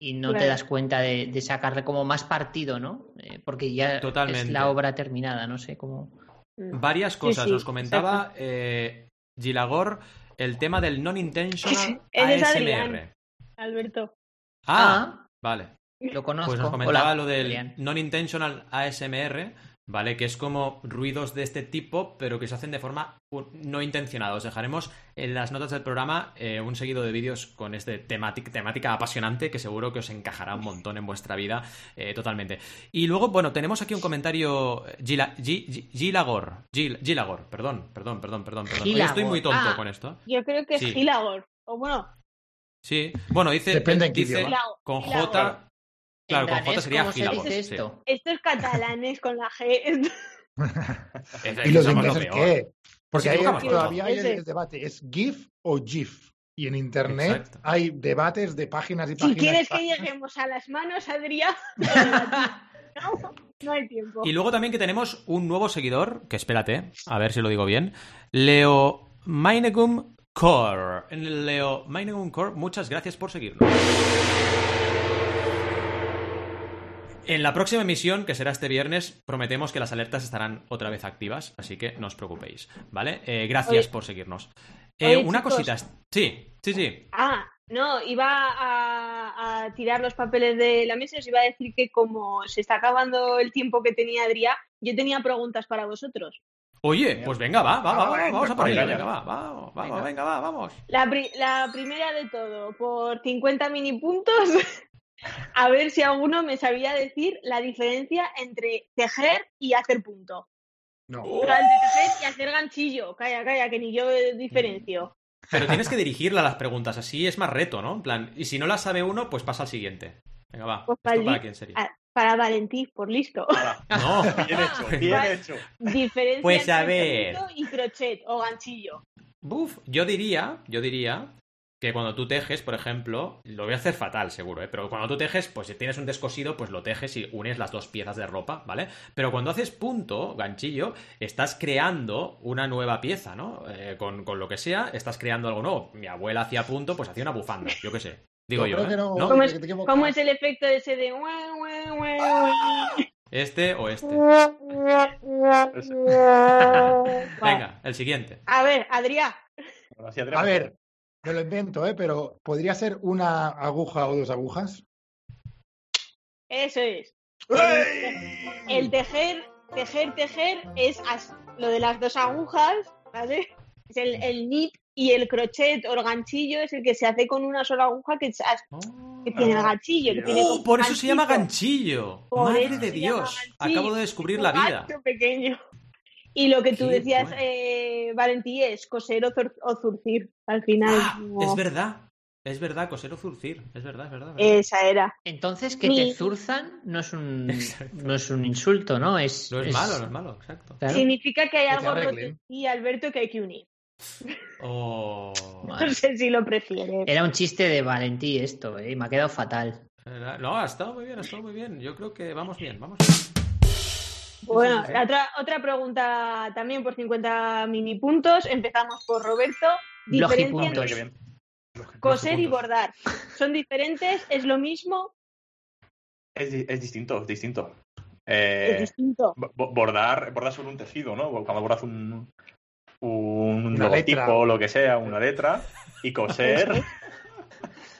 Speaker 2: y no te das cuenta de, de sacarle como más partido, ¿no? Eh, porque ya es la obra terminada, no sé cómo.
Speaker 3: Mm.
Speaker 1: Varias cosas.
Speaker 3: sí,
Speaker 1: Nos comentaba eh, Gilagor el tema del non-intentional ASMR.
Speaker 3: Adrián. Alberto.
Speaker 1: Ah, vale.
Speaker 2: Lo conozco.
Speaker 1: Pues nos comentaba
Speaker 2: Hola,
Speaker 1: lo del non-intentional ASMR, ¿vale? Que es como ruidos de este tipo, pero que se hacen de forma no intencionada. Os dejaremos en las notas del programa eh, un seguido de vídeos con este temática, temática apasionante que seguro que os encajará un montón en vuestra vida eh, totalmente. Y luego, bueno, tenemos aquí un comentario eh, Gila, Gi- Gi- Gilagor, Gil- Gilagor, perdón, perdón, perdón, perdón, perdón. Hoy estoy muy tonto
Speaker 2: Ah.
Speaker 1: con esto.
Speaker 3: Yo creo que es
Speaker 1: Sí.
Speaker 3: Gilagor. O bueno,
Speaker 1: Sí, bueno, dice,
Speaker 4: Depende en qué
Speaker 1: dice
Speaker 4: idioma.
Speaker 3: Gilagor.
Speaker 1: con. J, claro, con J sería
Speaker 2: ¿cómo se
Speaker 1: Gilagor.
Speaker 2: dice
Speaker 1: sí.
Speaker 2: esto?
Speaker 3: Esto es catalanes con la G.
Speaker 1: Es-
Speaker 4: ¿Y los ingleses
Speaker 1: peor.
Speaker 4: qué? Porque
Speaker 1: Sí, equivocamos
Speaker 4: todavía hay el, debate, ¿es GIF o GIF? Y en Internet
Speaker 1: Exacto.
Speaker 4: hay debates de páginas y
Speaker 3: Si
Speaker 4: páginas.
Speaker 3: quieres que lleguemos a las manos, Adrián, no, no hay tiempo.
Speaker 1: Y luego también que tenemos un nuevo seguidor, que espérate, a ver si lo digo bien, Leo Mainegum Core. Leo Mainegum Core, muchas gracias por seguirnos. En la próxima emisión, que será este viernes, prometemos que las alertas estarán otra vez activas, así que no os preocupéis, ¿vale? Eh, gracias
Speaker 3: Oye-
Speaker 1: por seguirnos. Eh,
Speaker 3: oye,
Speaker 1: una
Speaker 3: chicos.
Speaker 1: cosita. Sí, sí, sí.
Speaker 3: Ah, no, iba a, a tirar los papeles de la mesa y os iba a decir que como se está acabando el tiempo que tenía Adrián, yo tenía preguntas para vosotros.
Speaker 1: Oye, pues venga, va, va, va, va, vamos a por ello,
Speaker 5: Venga,
Speaker 1: va, vamos, vamos,
Speaker 2: Venga.
Speaker 1: venga, va, vamos.
Speaker 3: La, pri- la primera de todo, por 50 mini puntos, a ver si alguno me sabía decir la diferencia entre tejer y hacer punto.
Speaker 4: No.
Speaker 3: Pero entre tejer y hacer ganchillo. Calla, calla, que ni yo diferencio.
Speaker 1: Pero tienes que dirigirla a las preguntas, así es más reto, ¿no? En plan, y si no la sabe uno, pues pasa al siguiente. Venga, va.
Speaker 3: Pues
Speaker 1: ¿Esto
Speaker 3: para
Speaker 1: quién sería?
Speaker 3: Ah, Para Valentín, por listo.
Speaker 1: No.
Speaker 5: bien hecho, bien
Speaker 3: Vale.
Speaker 5: hecho.
Speaker 3: Diferencia
Speaker 1: Pues a
Speaker 3: entre
Speaker 1: ver.
Speaker 3: punto y crochet o ganchillo.
Speaker 1: Buf, yo diría, yo diría que cuando tú tejes, por ejemplo, lo voy a hacer fatal seguro, ¿eh? pero cuando tú tejes, pues si tienes un descosido, pues lo tejes y unes las dos piezas de ropa, ¿vale? Pero cuando haces punto, ganchillo, estás creando una nueva pieza, ¿no? Eh, con, con lo que sea, estás creando algo nuevo. Mi abuela hacía punto, pues hacía una bufanda, yo qué sé. Digo yo, ¿eh?
Speaker 4: que no,
Speaker 1: ¿No?
Speaker 3: ¿Cómo es-. ¿Cómo es el efecto ese de...
Speaker 1: Este o este. Venga, el siguiente.
Speaker 3: A ver, Adrián,
Speaker 4: A ver, me lo invento, ¿eh? pero ¿podría ser una aguja o dos agujas?
Speaker 3: Eso es.
Speaker 5: ¡Ey!
Speaker 3: El tejer, tejer, tejer es lo de las dos agujas, ¿vale? Es el, el knit y el crochet o el ganchillo es el que se hace con una sola aguja que, que tiene el ganchillo. Que tiene
Speaker 1: Oh, por eso se llama ganchillo.
Speaker 3: Por
Speaker 1: Madre de Dios.
Speaker 3: ganchillo.
Speaker 1: Acabo de descubrir la vida.
Speaker 3: pequeño. Y lo que tú
Speaker 1: Qué
Speaker 3: decías,
Speaker 1: bueno.
Speaker 3: eh, Valentí, es coser o, zur- o zurcir. Al final.
Speaker 1: Ah, es verdad. Es verdad, coser o zurcir. Es verdad, es verdad. es verdad.
Speaker 3: Esa era.
Speaker 2: Entonces, que
Speaker 3: Mi-
Speaker 2: te zurzan no es un,
Speaker 1: Exacto.
Speaker 2: no es un insulto, ¿no? Es,
Speaker 1: no es, malo, no es malo, exacto.
Speaker 2: Claro.
Speaker 3: Significa que hay
Speaker 4: Que
Speaker 3: algo roto y Alberto que hay que unir.
Speaker 1: Oh.
Speaker 3: No sé si lo prefieres.
Speaker 2: Era un chiste de Valentí esto, ¿eh? y me ha quedado fatal.
Speaker 1: no, ha estado muy bien, ha estado muy bien. Yo creo que vamos bien, vamos bien.
Speaker 3: Bueno, otra, otra pregunta también por 50 mini puntos. Empezamos por Roberto. Diferencia entre coser y bordar. ¿Son diferentes? ¿Es lo mismo?
Speaker 5: Es, es distinto, es distinto.
Speaker 3: Es
Speaker 5: Eh,
Speaker 3: distinto.
Speaker 5: bo- bo- bordar, bordar sobre un tejido, ¿no? Cuando bordas un, un
Speaker 4: Una
Speaker 5: logotipo
Speaker 4: letra.
Speaker 5: o lo que sea, una letra, y coser.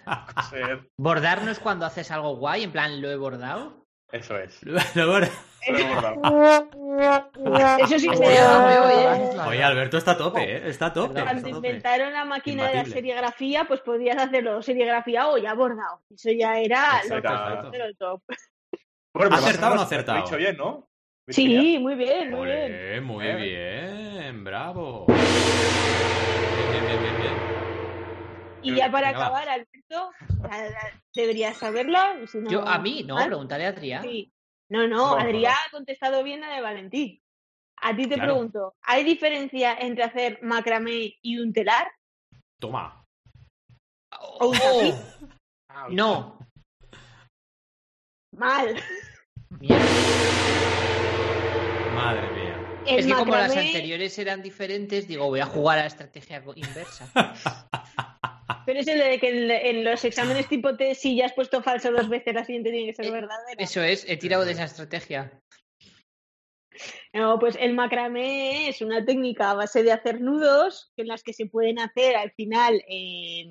Speaker 5: coser,
Speaker 2: Bordar no es cuando haces algo guay, en plan, lo he bordado.
Speaker 5: Eso es. Lo.
Speaker 3: Eso sí
Speaker 2: Oye,
Speaker 3: se
Speaker 2: oye, oye.
Speaker 4: Bordar
Speaker 1: Oye, Alberto está a tope, ¿eh? Está a tope.
Speaker 3: Cuando inventaron la máquina de la serigrafía, pues podías hacerlo serigrafía o ya bordado. Eso ya era lo
Speaker 5: Exacto,
Speaker 3: lo top.
Speaker 5: Bueno, pero
Speaker 1: ¿Acertado o no acertado?
Speaker 5: Lo he dicho bien, ¿no?
Speaker 3: Sí, muy bien, muy bien.
Speaker 1: Muy
Speaker 5: Eh.
Speaker 1: bien, bravo. Bien, bien, bien.
Speaker 3: Y ya para
Speaker 1: Venga, va.
Speaker 3: acabar, Alberto, deberías saberla. si no-
Speaker 2: Yo, a mí, no,
Speaker 3: ¿Ah?
Speaker 2: preguntaré a Adrián.
Speaker 3: Sí. No, no,
Speaker 5: No,
Speaker 3: Adrián
Speaker 5: no.
Speaker 3: ha contestado bien la de Valentín. A ti te
Speaker 1: Claro.
Speaker 3: pregunto, ¿hay diferencia entre hacer macramé y un telar?
Speaker 1: Toma.
Speaker 3: ¿O un?
Speaker 2: Oh, no.
Speaker 3: Mal.
Speaker 2: Mierda.
Speaker 1: Madre mía.
Speaker 3: El
Speaker 2: Es que como las
Speaker 3: macramé-
Speaker 2: anteriores eran diferentes, digo, voy a jugar a la estrategia inversa.
Speaker 3: Pero es el de que en, en los exámenes tipo test, si ya has puesto falso dos veces, la siguiente tiene que ser
Speaker 2: Eh,
Speaker 3: verdadera.
Speaker 2: Eso es, he tirado de esa estrategia.
Speaker 3: No, pues el macramé es una técnica a base de hacer nudos en las que se pueden hacer al final eh,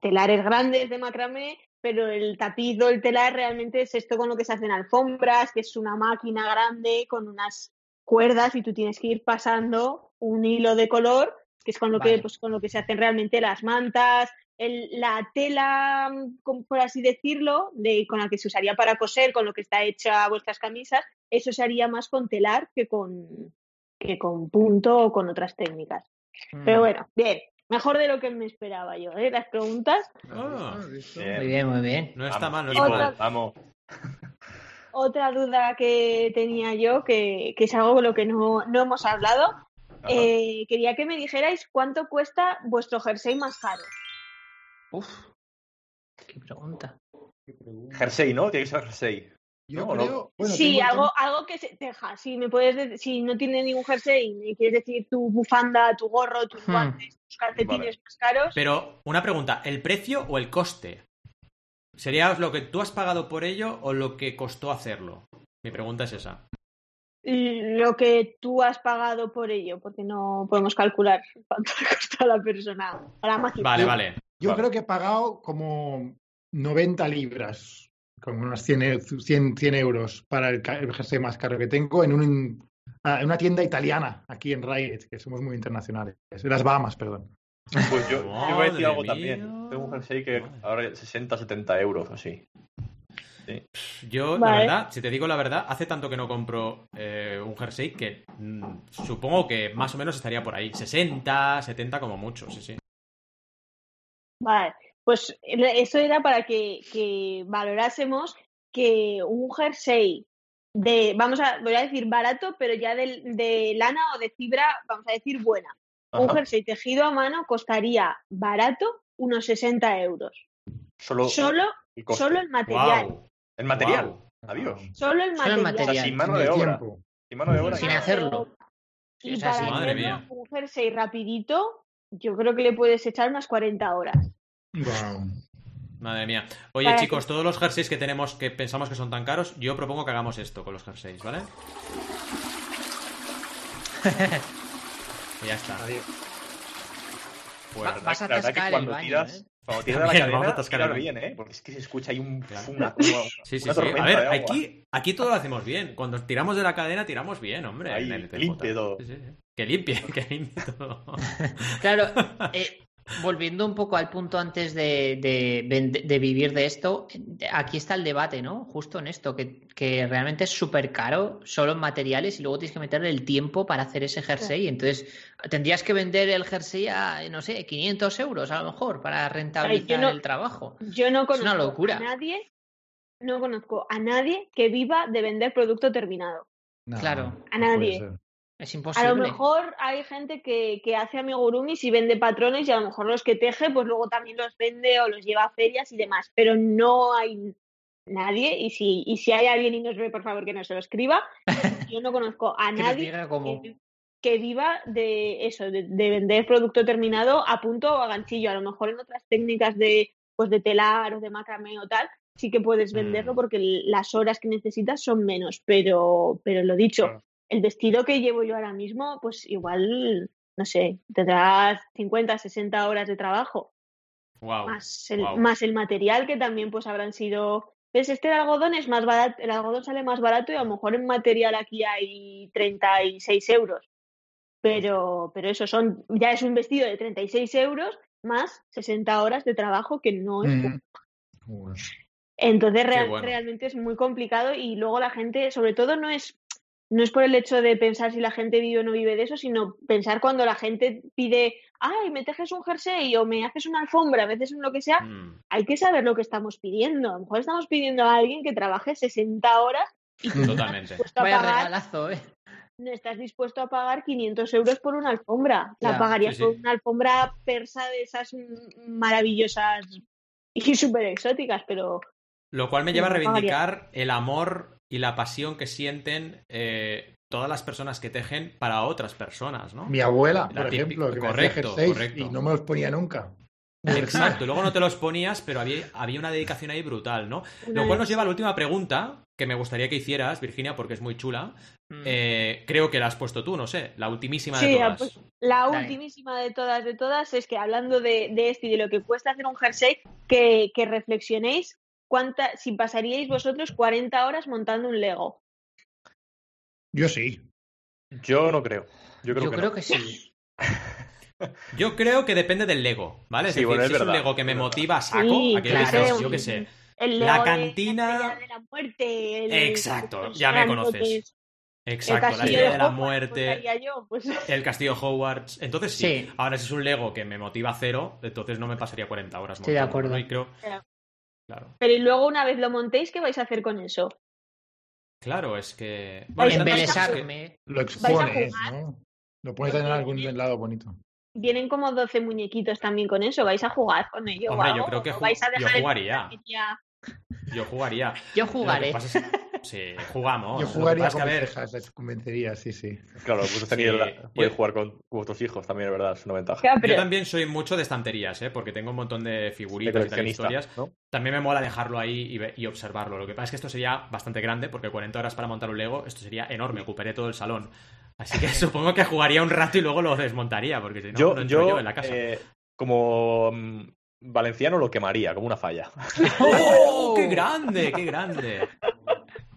Speaker 3: telares grandes de macramé, pero el tapiz o el telar realmente es esto con lo que se hacen alfombras, que es una máquina grande con unas cuerdas y tú tienes que ir pasando un hilo de color, que es con lo que pues con lo que se hacen realmente las mantas, el- la tela, por así decirlo, de, con la que se usaría para coser, con lo que está hecha vuestras camisas, eso se haría más con telar que con, que con punto o con otras técnicas.
Speaker 2: Mm.
Speaker 3: Pero bueno, bien, mejor de lo que me esperaba yo, ¿eh? Las preguntas.
Speaker 1: Ah,
Speaker 5: Bien.
Speaker 2: Muy bien, muy bien.
Speaker 1: no está mal, no
Speaker 5: Vamos,
Speaker 1: está
Speaker 3: Otra-
Speaker 1: mal.
Speaker 5: Vamos.
Speaker 3: Otra duda que tenía yo, que, que es algo con lo que no, no hemos hablado. Eh, quería que me dijerais cuánto cuesta vuestro jersey más caro.
Speaker 2: Uf. Qué pregunta.
Speaker 5: Jersey, ¿no? Tiene que ser jersey.
Speaker 4: Yo
Speaker 5: No, no.
Speaker 4: creo. bueno,
Speaker 3: sí,
Speaker 4: tengo-
Speaker 3: algo, algo que se teja. Si me puedes de- si no tienes ningún jersey, me quieres decir tu bufanda, tu gorro, tus
Speaker 2: Hmm.
Speaker 3: guantes, tus calcetines
Speaker 5: Vale.
Speaker 3: más caros.
Speaker 1: Pero, una pregunta, ¿el precio o el coste? ¿Sería lo que tú has pagado por ello o lo que costó hacerlo? Mi pregunta es esa.
Speaker 3: Lo que tú has pagado por ello, porque no podemos calcular cuánto le costó a la persona, a la máquina.
Speaker 1: Vale, vale.
Speaker 4: Yo
Speaker 5: Vale.
Speaker 4: creo que he pagado como 90 libras, como unas 100, e- 100, 100 euros para el, ca- el jersey más caro que tengo en, un, ah, en una tienda italiana aquí en Riot, que somos muy internacionales. De las Bahamas, perdón.
Speaker 5: Pues yo, yo voy a decir algo
Speaker 1: mía.
Speaker 5: también. Tengo un jersey que ahora es 60, 70 euros así.
Speaker 1: Yo, la
Speaker 3: Vale.
Speaker 1: verdad, si te digo la verdad, hace tanto que no compro eh, un jersey que mm, supongo que más o menos estaría por ahí. 60, 70 como mucho, sí, sí.
Speaker 3: Vale, pues eso era para que, que valorásemos que un jersey de, vamos a, voy a decir barato, pero ya de, de lana o de fibra, vamos a decir buena. Un jersey tejido a mano costaría barato unos 60 euros.
Speaker 5: Solo,
Speaker 3: Solo,
Speaker 5: el
Speaker 3: solo el material.
Speaker 1: Wow.
Speaker 5: El material. Adiós.
Speaker 3: Solo el
Speaker 2: Solo el
Speaker 3: material.
Speaker 5: O sea,
Speaker 2: material.
Speaker 5: sin mano
Speaker 4: Sin
Speaker 5: de obra.
Speaker 4: tiempo.
Speaker 5: Sin mano de obra.
Speaker 2: Sin hacerlo.
Speaker 3: Y
Speaker 2: Es
Speaker 3: para
Speaker 2: así.
Speaker 1: Madre mía.
Speaker 3: un jersey rapidito, yo creo que le puedes echar unas 40 horas.
Speaker 4: Guau.
Speaker 1: Madre mía. Oye,
Speaker 3: Para
Speaker 1: chicos, todos los jerseys que tenemos que pensamos que son tan caros, yo propongo que hagamos esto con los jerseys, ¿vale? y ya está.
Speaker 4: Adiós.
Speaker 5: Pues
Speaker 2: vas a
Speaker 5: la verdad que
Speaker 2: atascar el
Speaker 5: cuando
Speaker 2: baño,
Speaker 5: tiras,
Speaker 2: ¿eh?
Speaker 5: Cuando tiras de la
Speaker 1: También, vamos a
Speaker 5: cadena,
Speaker 1: atascar
Speaker 5: bien, ¿eh? Porque es que se escucha ahí un,
Speaker 1: Claro.
Speaker 5: una, una,
Speaker 1: Sí, sí,
Speaker 5: una
Speaker 1: sí. A ver, aquí, aquí todo lo hacemos bien. Cuando tiramos de la cadena, tiramos bien, hombre.
Speaker 5: Ahí,
Speaker 1: en el TJ.
Speaker 5: limpio todo.
Speaker 1: Sí, sí, sí. Que limpie, que limpie todo.
Speaker 2: Claro, eh, volviendo un poco al punto antes de, de, vende- de vivir de esto, aquí está el debate, ¿no? Justo en esto, que, que realmente es súper caro solo en materiales y luego tienes que meterle el tiempo para hacer ese jersey. Entonces, tendrías que vender el jersey a, no sé, 500 euros a lo mejor para rentabilizar
Speaker 3: no-
Speaker 2: el trabajo.
Speaker 3: Yo no
Speaker 2: Es
Speaker 3: conozco
Speaker 2: una locura.
Speaker 3: a nadie, no conozco a nadie que viva de vender producto terminado.
Speaker 4: No,
Speaker 2: Claro.
Speaker 3: A nadie.
Speaker 2: Es
Speaker 3: A
Speaker 2: imposible.
Speaker 3: lo mejor hay gente que, que hace amigurumis y vende patrones y a lo mejor los que teje pues luego también los vende o los lleva a ferias y demás, pero no hay nadie y si, y si hay alguien y nos ve por favor que nos lo escriba, yo no conozco a nadie que, que viva de eso, de, de vender producto terminado a punto o a ganchillo. A lo mejor en otras técnicas de, pues de telar o de macramé o tal, sí que puedes venderlo
Speaker 1: Mm.
Speaker 3: porque las horas que necesitas son menos. Pero, pero lo dicho,
Speaker 5: Claro.
Speaker 3: El vestido que llevo yo ahora mismo, pues igual, no sé, tendrás 50, 60 horas de trabajo,
Speaker 1: Wow.
Speaker 3: más el,
Speaker 1: wow.
Speaker 3: más el material que también pues habrán sido... ¿Ves? Este de algodón es más barato, el algodón sale más barato y a lo mejor en material aquí hay 36 euros. Pero, pero eso son, ya es un vestido de 36 euros más 60 horas de trabajo que no es
Speaker 4: Mm.
Speaker 3: Entonces
Speaker 1: Qué
Speaker 3: real-
Speaker 1: bueno.
Speaker 3: realmente es muy complicado y luego la gente, sobre todo no es no es por el hecho de pensar si la gente vive o no vive de eso, sino pensar cuando la gente pide, ay, me tejes un jersey o me haces una alfombra, a veces un lo que sea,
Speaker 1: Mm.
Speaker 3: hay que saber lo que estamos pidiendo. A lo mejor estamos pidiendo a alguien que trabaje 60 horas y que
Speaker 1: Totalmente.
Speaker 2: Vaya
Speaker 3: pagar
Speaker 2: regalazo, ¿eh?
Speaker 3: no estás dispuesto a pagar 500 euros por una alfombra. La
Speaker 2: Ya,
Speaker 3: pagarías
Speaker 1: sí, sí.
Speaker 3: por una alfombra persa de esas maravillosas y súper exóticas, pero
Speaker 1: Lo cual me lleva a reivindicar el amor y la pasión que sienten eh, todas las personas que tejen para otras personas, ¿no?
Speaker 4: Mi abuela,
Speaker 1: La
Speaker 4: por
Speaker 1: típica-
Speaker 4: ejemplo, que me
Speaker 1: correcto,
Speaker 4: jerseys
Speaker 1: correcto.
Speaker 4: y no me los ponía nunca.
Speaker 1: Exacto, y luego no te los ponías, pero había, había una dedicación ahí brutal, ¿no?
Speaker 3: una
Speaker 1: Lo cual nos lleva a la última pregunta, que me gustaría que hicieras, Virginia, porque es muy chula.
Speaker 2: Mm.
Speaker 1: Eh, creo que la has puesto tú, no sé, la ultimísima de todas.
Speaker 3: pues, la
Speaker 2: Dale.
Speaker 3: ultimísima de todas, de todas, es que hablando de, de esto y de lo que cuesta hacer un jersey, que, que reflexionéis cuánta, si pasaríais vosotros 40 horas montando un Lego.
Speaker 4: Yo sí.
Speaker 5: Yo no creo. Yo creo
Speaker 2: Yo
Speaker 5: que
Speaker 2: creo
Speaker 5: no.
Speaker 2: que sí.
Speaker 1: Yo creo que depende del Lego, ¿vale? Es
Speaker 5: Sí,
Speaker 1: decir,
Speaker 5: bueno, es
Speaker 1: si es un Lego que me motiva a saco,
Speaker 3: Sí,
Speaker 1: aquello que
Speaker 2: claro.
Speaker 1: dices, yo qué sé.
Speaker 3: El
Speaker 1: La
Speaker 3: de
Speaker 1: cantina-
Speaker 3: de la muerte. el-
Speaker 1: Exacto, ya me conoces.
Speaker 3: El
Speaker 1: Exacto, la estrella de la
Speaker 3: Hogwarts, pues,
Speaker 1: muerte,
Speaker 3: yo, pues.
Speaker 1: el castillo Hogwarts. Entonces sí.
Speaker 2: Sí.
Speaker 1: Ahora, si es un Lego que me motiva a cero, entonces no me pasaría 40 horas.
Speaker 2: Estoy de acuerdo.
Speaker 1: ¿no? Y creo...
Speaker 3: Claro. Pero y luego una vez lo montéis, ¿qué vais a hacer con eso?
Speaker 1: Claro, es que. Que-
Speaker 2: Embelesarme.
Speaker 4: Lo expones? ¿no? Lo pones en algún lado bonito.
Speaker 3: Vienen como 12 muñequitos también con eso. ¿Vais a jugar con ello?
Speaker 1: Hombre, yo creo que
Speaker 3: ¿O
Speaker 1: ju-
Speaker 3: vais a
Speaker 1: yo
Speaker 3: dejar el
Speaker 1: jugaría. Yo jugaría.
Speaker 2: Yo
Speaker 1: Lo que
Speaker 2: jugaré.
Speaker 1: pasa es- Sí, jugamos.
Speaker 4: Yo jugaría con mis
Speaker 1: ver,
Speaker 4: hijas, les convencería, sí, sí.
Speaker 5: Claro, vosotros tenéis
Speaker 1: Sí,
Speaker 5: la- podéis
Speaker 1: yo-
Speaker 5: jugar con vuestros hijos también, es verdad, es una ventaja.
Speaker 3: Pero-
Speaker 1: Yo también soy mucho de estanterías, ¿eh? porque tengo un montón de
Speaker 5: De
Speaker 1: figuritas y tal historias.
Speaker 5: ¿no?
Speaker 1: También me mola dejarlo ahí y, y observarlo. Lo que pasa es que esto sería bastante grande, porque 40 horas para montar un Lego, esto sería enorme, ocuparía todo el salón. Así que supongo que jugaría un rato y luego lo desmontaría, porque si no,
Speaker 5: yo,
Speaker 1: no entro
Speaker 5: yo,
Speaker 1: yo en la casa.
Speaker 5: eh, como mm, valenciano, lo quemaría, como una falla.
Speaker 1: ¡Oh! ¡Qué grande! ¡Qué grande!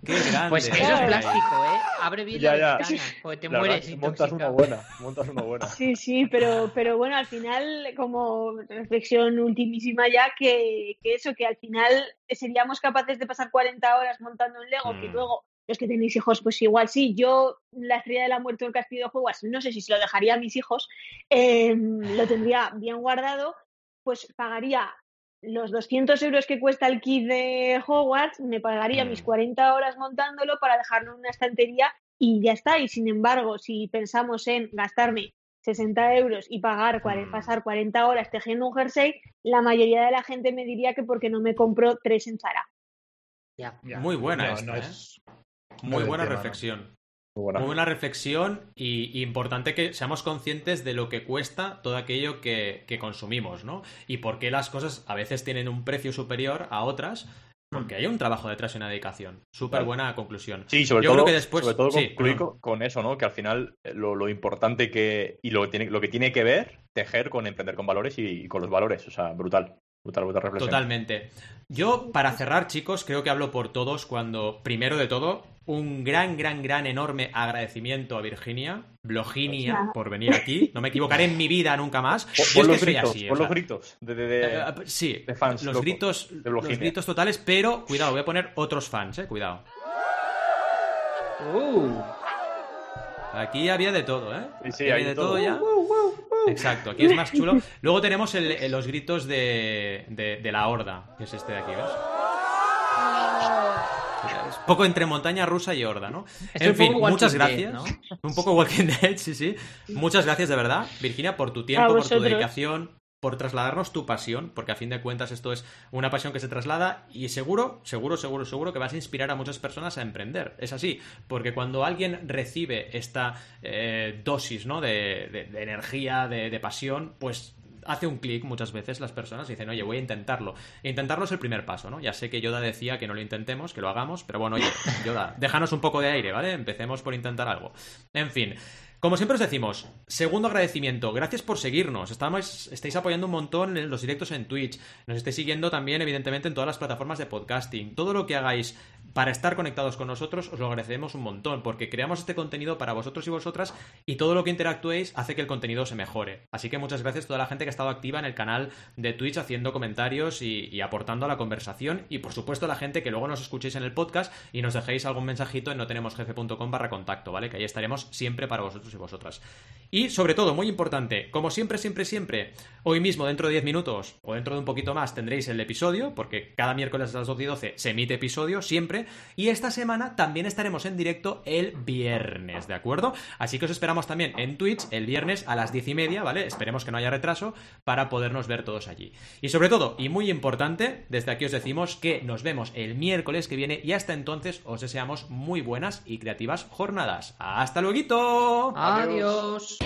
Speaker 1: ¡Qué grande!
Speaker 2: Pues eso es plástico, ¿eh? Abre bien
Speaker 5: Ya,
Speaker 2: la
Speaker 5: ya.
Speaker 2: ventana, porque te
Speaker 5: La
Speaker 2: mueres
Speaker 5: es que montas una buena, montas una buena.
Speaker 3: Sí, sí, pero, pero bueno, al final, como reflexión ultimísima ya, que, que eso, que al final seríamos capaces de pasar 40 horas montando un Lego, que
Speaker 1: Mm.
Speaker 3: luego los que tenéis hijos, pues igual sí. Yo, la estrella de la muerte del castillo de Hogwarts, no sé si se lo dejaría a mis hijos, eh, lo tendría bien guardado, pues pagaría los 200 euros que cuesta el kit de Hogwarts, me pagaría
Speaker 1: Mm.
Speaker 3: mis 40 horas montándolo para dejarlo en una estantería y ya está. Y sin embargo, si pensamos en gastarme 60 euros y pagar,
Speaker 1: Mm.
Speaker 3: pasar 40 horas tejiendo un jersey, la mayoría de la gente me diría que porque no me compro tres en Zara.
Speaker 2: Ya.
Speaker 4: Ya,
Speaker 1: Muy buena
Speaker 4: no,
Speaker 1: esta,
Speaker 4: no
Speaker 1: ¿eh?
Speaker 4: es-
Speaker 1: Muy
Speaker 4: no
Speaker 1: buena
Speaker 4: el tema, ¿no?
Speaker 1: reflexión.
Speaker 5: Muy buena.
Speaker 1: Muy buena reflexión y, y importante que seamos conscientes de lo que cuesta todo aquello que, que consumimos, ¿no? Y por qué las cosas a veces tienen un precio superior a otras, porque hay un trabajo detrás y una dedicación. Súper buena conclusión.
Speaker 5: Sí, sobre
Speaker 1: Yo
Speaker 5: todo,
Speaker 1: creo que después-
Speaker 5: sobre todo
Speaker 1: sí,
Speaker 5: con, eso, ¿no? Que al final eh, lo, lo importante que y lo, que tiene, lo que tiene que ver tejer con emprender con valores y, y con los valores. O sea, brutal. Brutal, brutal reflexión.
Speaker 1: Totalmente. Yo, para cerrar, chicos, creo que hablo por todos cuando, primero de todo, un gran, gran, gran, enorme agradecimiento a Virginia, Bloginia, por venir aquí. No me equivocaré en mi vida nunca más.
Speaker 5: Pon
Speaker 1: que
Speaker 5: los
Speaker 1: soy
Speaker 5: gritos,
Speaker 1: así, o
Speaker 5: pon los
Speaker 1: sea,
Speaker 5: gritos. De, de- de-
Speaker 1: sí,
Speaker 5: de fans
Speaker 1: los
Speaker 5: locos,
Speaker 1: gritos,
Speaker 5: de Bloginia.
Speaker 1: los gritos totales, pero cuidado, voy a poner otros fans, eh, cuidado.
Speaker 2: Uh,
Speaker 1: Aquí había de todo, ¿eh?
Speaker 5: Sí, sí,
Speaker 1: había de todo
Speaker 5: todo.
Speaker 1: ya. Exacto, aquí es más chulo. Luego tenemos el- el- los gritos de, de- de la horda, que es este de aquí, ¿ves? Es un poco entre montaña rusa y horda, ¿no?
Speaker 2: Es
Speaker 1: en fin, muchas
Speaker 2: Dead,
Speaker 1: gracias.
Speaker 2: ¿no?
Speaker 1: Un poco Walking Dead, sí, sí. Muchas gracias de verdad, Virginia, por tu tiempo, por tu dedicación, por trasladarnos tu pasión, porque a fin de cuentas esto es una pasión que se traslada y seguro, seguro, seguro, seguro que vas a inspirar a muchas personas a emprender. Es así, porque cuando alguien recibe esta eh, dosis ¿no? de, de- de energía, de, de pasión, pues hace un clic muchas veces las personas y dicen, oye, voy a intentarlo. E intentarlo es el primer paso, ¿no? Ya sé que Yoda decía que no lo intentemos, que lo hagamos, pero bueno, oye, Yoda, déjanos un poco de aire, ¿vale? Empecemos por intentar algo. En fin. Como siempre os decimos, segundo agradecimiento, gracias por seguirnos. Estamos, estáis apoyando un montón los directos en Twitch. Nos estáis siguiendo también, evidentemente, en todas las plataformas de podcasting. Todo lo que hagáis para estar conectados con nosotros os lo agradecemos un montón, porque creamos este contenido para vosotros y vosotras y todo lo que interactuéis hace que el contenido se mejore. Así que muchas gracias a toda la gente que ha estado activa en el canal de Twitch haciendo comentarios y, aportando a la conversación y por supuesto la gente que luego nos escuchéis en el podcast y nos dejéis algún mensajito en notenemosjefe.com barra contacto, ¿vale? Que ahí estaremos siempre para vosotros y vosotras. Y sobre todo, muy importante, como siempre, siempre, siempre, hoy mismo, dentro de 10 minutos o dentro de un poquito más, tendréis el episodio, porque cada miércoles a las 12 y 12 se emite episodio, siempre. Y esta semana también estaremos en directo el viernes, ¿de acuerdo? Así que os esperamos también en Twitch el viernes a las 10 y media, ¿vale? Esperemos que no haya retraso para podernos ver todos allí. Y sobre todo, y muy importante, desde aquí os decimos que nos vemos el miércoles que viene y hasta entonces os deseamos muy buenas y creativas jornadas. ¡Hasta luego!
Speaker 2: Adiós.